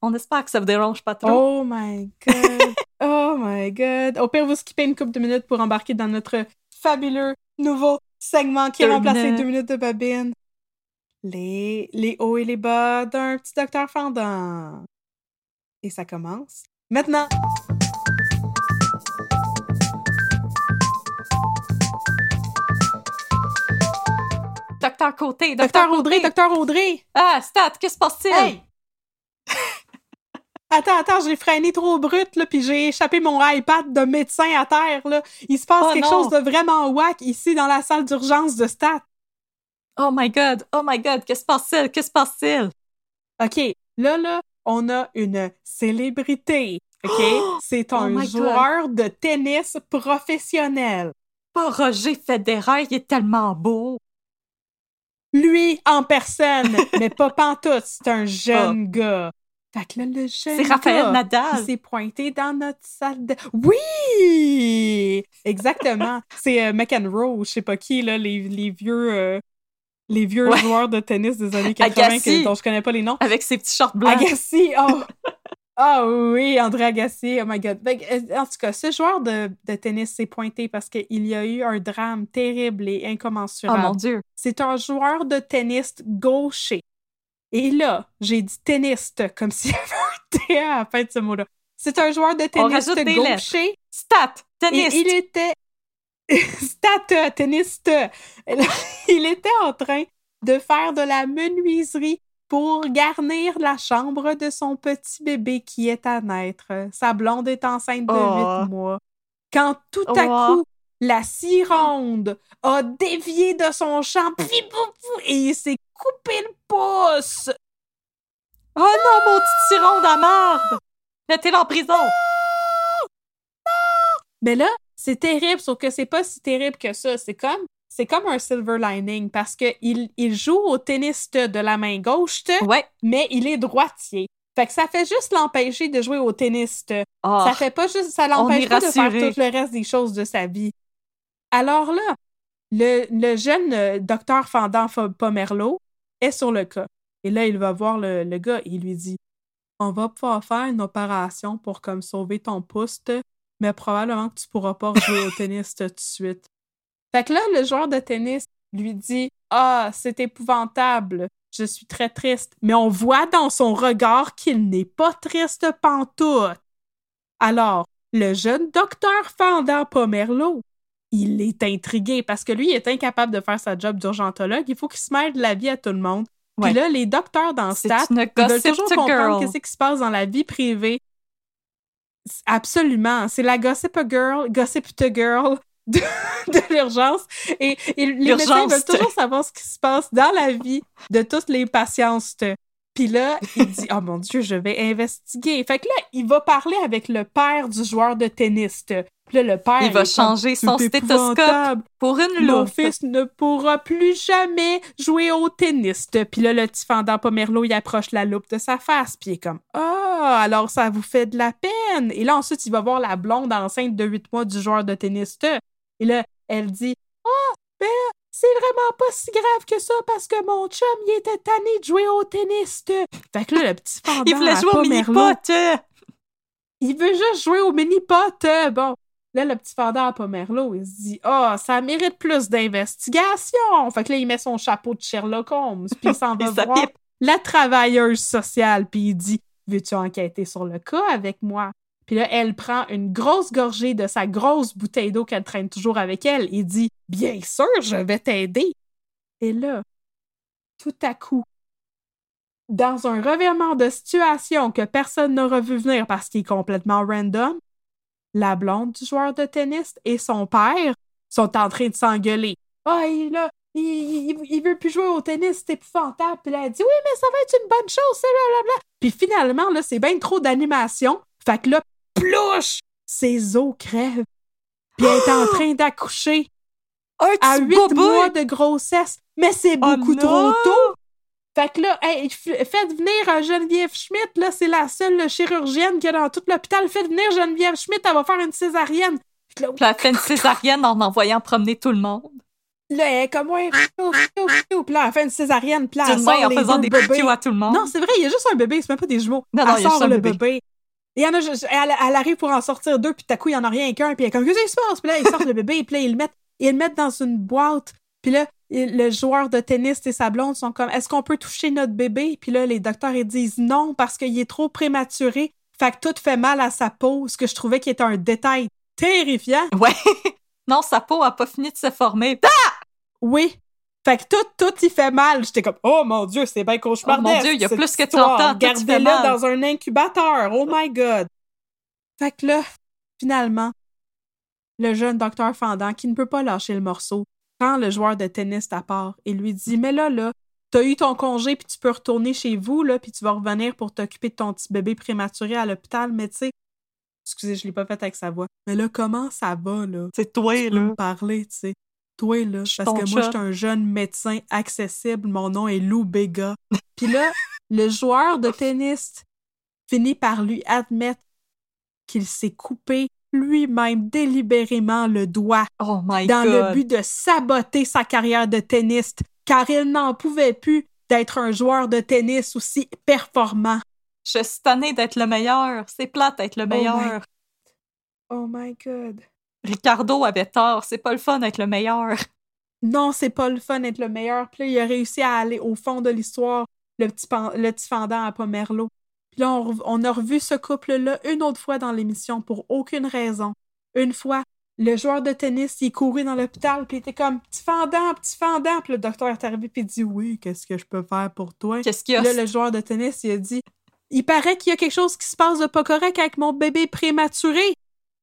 On, espère que ça vous dérange pas trop. Oh my god. oh my god. Au pire, vous skippez une couple de minutes pour embarquer dans notre fabuleux nouveau segment qui a remplacé deux minutes de babine. Les, les hauts et les bas d'un petit docteur fendant. Et ça commence maintenant. Docteur Côté, Docteur Audrey, docteur Audrey. Ah, Stat, que se passe-t-il? Hey! Attends, attends, j'ai freiné trop brut, là, puis j'ai échappé mon iPad de médecin à terre, là. Il se passe Oh quelque non. chose de vraiment whack ici dans la salle d'urgence de Stat. Oh my god, oh my god, que se passe-t-il? Que se passe-t-il? OK, là, là, on a une célébrité, OK? C'est Oh un my God. joueur de tennis professionnel. Pas Roger Federer, il est tellement beau. Lui, en personne, mais pas pantoute, c'est un jeune gars. Fait que là, le jeune C'est Raphaël Nadal. Il s'est pointé dans notre salle de... Oui! Exactement. c'est euh, McEnroe, je sais pas qui, là, les, les vieux... euh, les vieux Ouais. joueurs de tennis des années 80 Agassi. que- dont je connais pas les noms. Avec ses petits shorts blancs. Agassi, oh! Ah oui, André Agassi, oh my god. Que, euh, en tout cas, ce joueur de, de tennis s'est pointé parce qu'il y a eu un drame terrible et Oh incommensurable. mon dieu. C'est un joueur de tennis gaucher. Et là, j'ai dit tenniste, comme s'il y avait un T à la fin de ce mot-là. C'est un joueur de tennis gaucher. Stat, tennis. il était. Stat, tenniste. Il était en train de faire de la menuiserie pour garnir la chambre de son petit bébé qui est à naître. Sa blonde est enceinte de Oh. huit mois. Quand tout à Oh. coup, la cironde a dévié de son champ, et il s'est coupé le pouce. Oh non, mon petit tyron de merde. Mettez-le en prison. Mais là, c'est terrible, sauf que c'est pas si terrible que ça. C'est comme, c'est comme un silver lining parce que il, il joue au tennis de la main gauche, Ouais. mais il est droitier. Fait que ça fait juste l'empêcher de jouer au tennis. Oh, Ça fait pas juste, ça l'empêche pas de faire tout le reste des choses de sa vie. Alors là, le, le jeune euh, docteur Fendant Pomerleau est sur le cas. Et là, il va voir le, le gars et il lui dit On va pouvoir faire une opération pour comme sauver ton pouce, mais probablement que tu pourras pas jouer au tennis tout de suite. Fait que là, le joueur de tennis lui dit Ah, c'est épouvantable, je suis très triste. Mais on voit dans son regard qu'il n'est pas triste pantoute. Alors, le jeune docteur Fendant Pomerleau, il est intrigué parce que lui, il est incapable de faire sa job d'urgentologue. Il faut qu'il se mêle de la vie à tout le monde. Puis Ouais. là, les docteurs dans Stat, ils veulent toujours to comprendre qu'est-ce qui se passe dans la vie privée. Absolument. C'est la gossip girl, gossip to girl de, de l'urgence. Et, et les médecins veulent toujours savoir ce qui se passe dans la vie de toutes les patientes. Puis là, il dit Oh mon Dieu, je vais investiguer. Fait que là, il va parler avec le père du joueur de tennis. Puis là, le père. Il va changer son stéthoscope pour une Mon loupe. fils ne pourra plus jamais jouer au tennis. Puis là, le petit fendant Pomerleau, il approche la loupe de sa face. Puis il est comme Ah, alors ça vous fait de la peine. Et là, ensuite, il va voir la blonde enceinte de 8 mois du joueur de tennis. Et là, elle dit Ah, ben, c'est vraiment pas si grave que ça parce que mon chum, il était tanné de jouer au tennis. Fait que là, le petit fendant. Il voulait jouer au mini-pot. il veut juste jouer au mini-pot. Bon. Là, le petit fendant à Pomerleau, il se dit Ah, ça mérite plus d'investigation. Fait que là, il met son chapeau de Sherlock Holmes, puis il s'en va voir pipe. la travailleuse sociale, puis il dit Veux-tu enquêter sur le cas avec moi Puis là, elle prend une grosse gorgée de sa grosse bouteille d'eau qu'elle traîne toujours avec elle et dit Bien sûr, je vais t'aider. Et là, tout à coup, dans un revirement de situation que personne n'aura vu venir parce qu'il est complètement random, la blonde du joueur de tennis et son père sont en train de s'engueuler. Ah, il, il, il veut plus jouer au tennis, c'est épouvantable. Puis là, elle dit Oui, mais ça va être une bonne chose, c'est blablabla. Puis finalement, là, c'est bien trop d'animation. Fait que là, plouche! Ses os crèvent. Puis elle est en train d'accoucher. À petit 8 bébé! mois de grossesse. Mais c'est Oh beaucoup trop tôt. Fait que là, hey, faites venir euh, Geneviève Schmidt, là, c'est la seule euh, chirurgienne qu'il y a dans tout l'hôpital. Faites venir Geneviève Schmidt, elle va faire une césarienne. Puis elle fait une césarienne en envoyant promener tout le monde. là, elle est comme, ouais. Puis là, elle fait une césarienne, puis là, elle sort en les faisant des bébés. à tout le monde. Non, c'est vrai, il y a juste un bébé, c'est même pas des jumeaux. Non, non, elle il y a sort juste un le bébé. bébé. Il y en a juste, elle, elle arrive pour en sortir deux, puis à coup, il y en a rien qu'un, puis elle est comme, qu'est-ce qui se passe? Puis là, ils sortent le bébé, puis là, ils le mettent, ils le mettent dans une boîte. Puis là, il- le joueur de tennis et sa blonde sont comme, est-ce qu'on peut toucher notre bébé? Puis là, les docteurs, ils disent non, parce qu'il est trop prématuré. Fait que tout fait mal à sa peau, ce que je trouvais qui était un détail terrifiant. Ouais. non, sa peau a pas fini de se former. Oui. Fait que tout, tout y fait mal. J'étais comme, oh mon Dieu, c'est bien cauchemardesque. Oh mon Dieu, il y a plus que 30 histoire. ans, tout y fait Gardez-le mal. dans un incubateur. Oh my God. Fait que là, finalement, le jeune docteur Fendant, qui ne peut pas lâcher le morceau, prend le joueur de tennis à part et lui dit, mais là, là, t'as eu ton congé puis tu peux retourner chez vous, là, puis tu vas revenir pour t'occuper de ton petit bébé prématuré à l'hôpital, mais tu sais, excusez, je l'ai pas fait avec sa voix, mais là, comment ça va, là? C'est toi, tu peux là. me parler, tu sais. Toi, là, parce ton que moi, je suis un jeune médecin accessible. Mon nom est Lou Béga. Puis là, le joueur de tennis finit par lui admettre qu'il s'est coupé lui-même délibérément le doigt Oh my dans God. le but de saboter sa carrière de tenniste, car il n'en pouvait plus d'être un joueur de tennis aussi performant. Je suis tannée d'être le meilleur. C'est plate d'être le meilleur. Oh my God. Ricardo avait tort. C'est pas le fun d'être le meilleur. non, c'est pas le fun d'être le meilleur. Puis là, il a réussi à aller au fond de l'histoire, le petit, pan- le petit fendant à Pomerlo. Puis là, on, a revu ce couple-là une autre fois dans l'émission pour aucune raison. Une fois, le joueur de tennis, il courait dans l'hôpital, puis il était comme petit fendant, petit fendant. Puis le docteur est arrivé, puis il dit Oui, qu'est-ce que je peux faire pour toi? Qu'est-ce qu'il y a? Puis là, le joueur de tennis, il a dit Il paraît qu'il y a quelque chose qui se passe de pas correct avec mon bébé prématuré.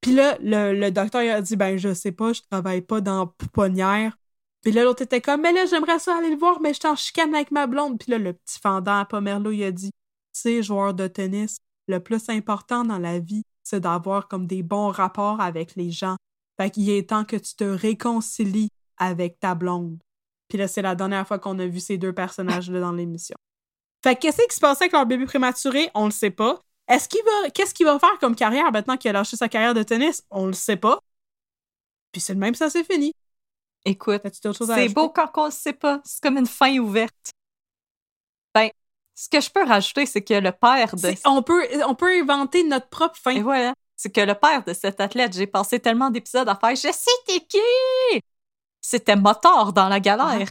Puis là, le, le docteur il a dit Ben, je sais pas, je travaille pas dans pouponnière. Puis là, l'autre était comme Mais là, j'aimerais ça aller le voir, mais je suis en chicane avec ma blonde. Puis là, le petit fendant à Pomerlo, il a dit Tu sais, joueur de tennis, le plus important dans la vie, c'est d'avoir comme des bons rapports avec les gens. Fait qu'il est temps que tu te réconcilies avec ta blonde. Puis là, c'est la dernière fois qu'on a vu ces deux personnages-là dans l'émission. Fait que qu'est-ce qui se passait avec leur bébé prématuré? On le sait pas. Est-ce qu'il va. Qu'est-ce qu'il va faire comme carrière maintenant qu'il a lâché sa carrière de tennis? On le sait pas. Puis c'est le même, ça c'est fini. Écoute, c'est beau quand on le sait pas. C'est comme une fin ouverte. Ben, ce que je peux rajouter, c'est que le père de... On peut, on peut inventer notre propre fin. Et voilà. C'est que le père de cet athlète, j'ai passé tellement d'épisodes à faire « Je sais t'es qui! » C'était moteur dans la galère.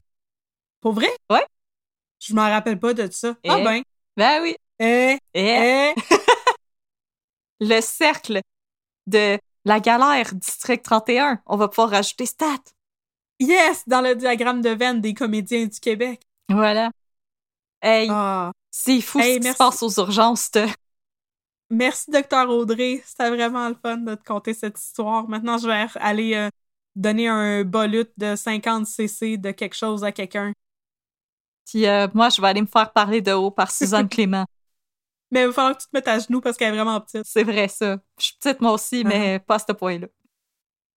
Pour vrai? Ouais. Je m'en rappelle pas de ça. Eh? Ah ben. Ben oui. Eh, Et eh. le cercle de la galère, District 31, on va pouvoir rajouter stat. Yes! Dans le diagramme de veine des comédiens du Québec. Voilà. Hey, Ah. c'est fou Hey, ce qui se merci. passe aux urgences. te- Merci, Docteur Audrey. C'était vraiment le fun de te conter cette histoire. Maintenant, je vais aller euh, donner un bolut de 50 cc de quelque chose à quelqu'un. Puis euh, moi, je vais aller me faire parler de haut par Suzanne Clément. Mais il va falloir que tu te mettes à genoux parce qu'elle est vraiment petite. C'est vrai, ça. Je suis petite, moi aussi, mais pas à ce point-là.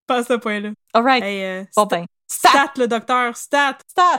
Pas à ce point-là. All right. Hey, euh, bon ben, stat! stat, le docteur, stat! Stat!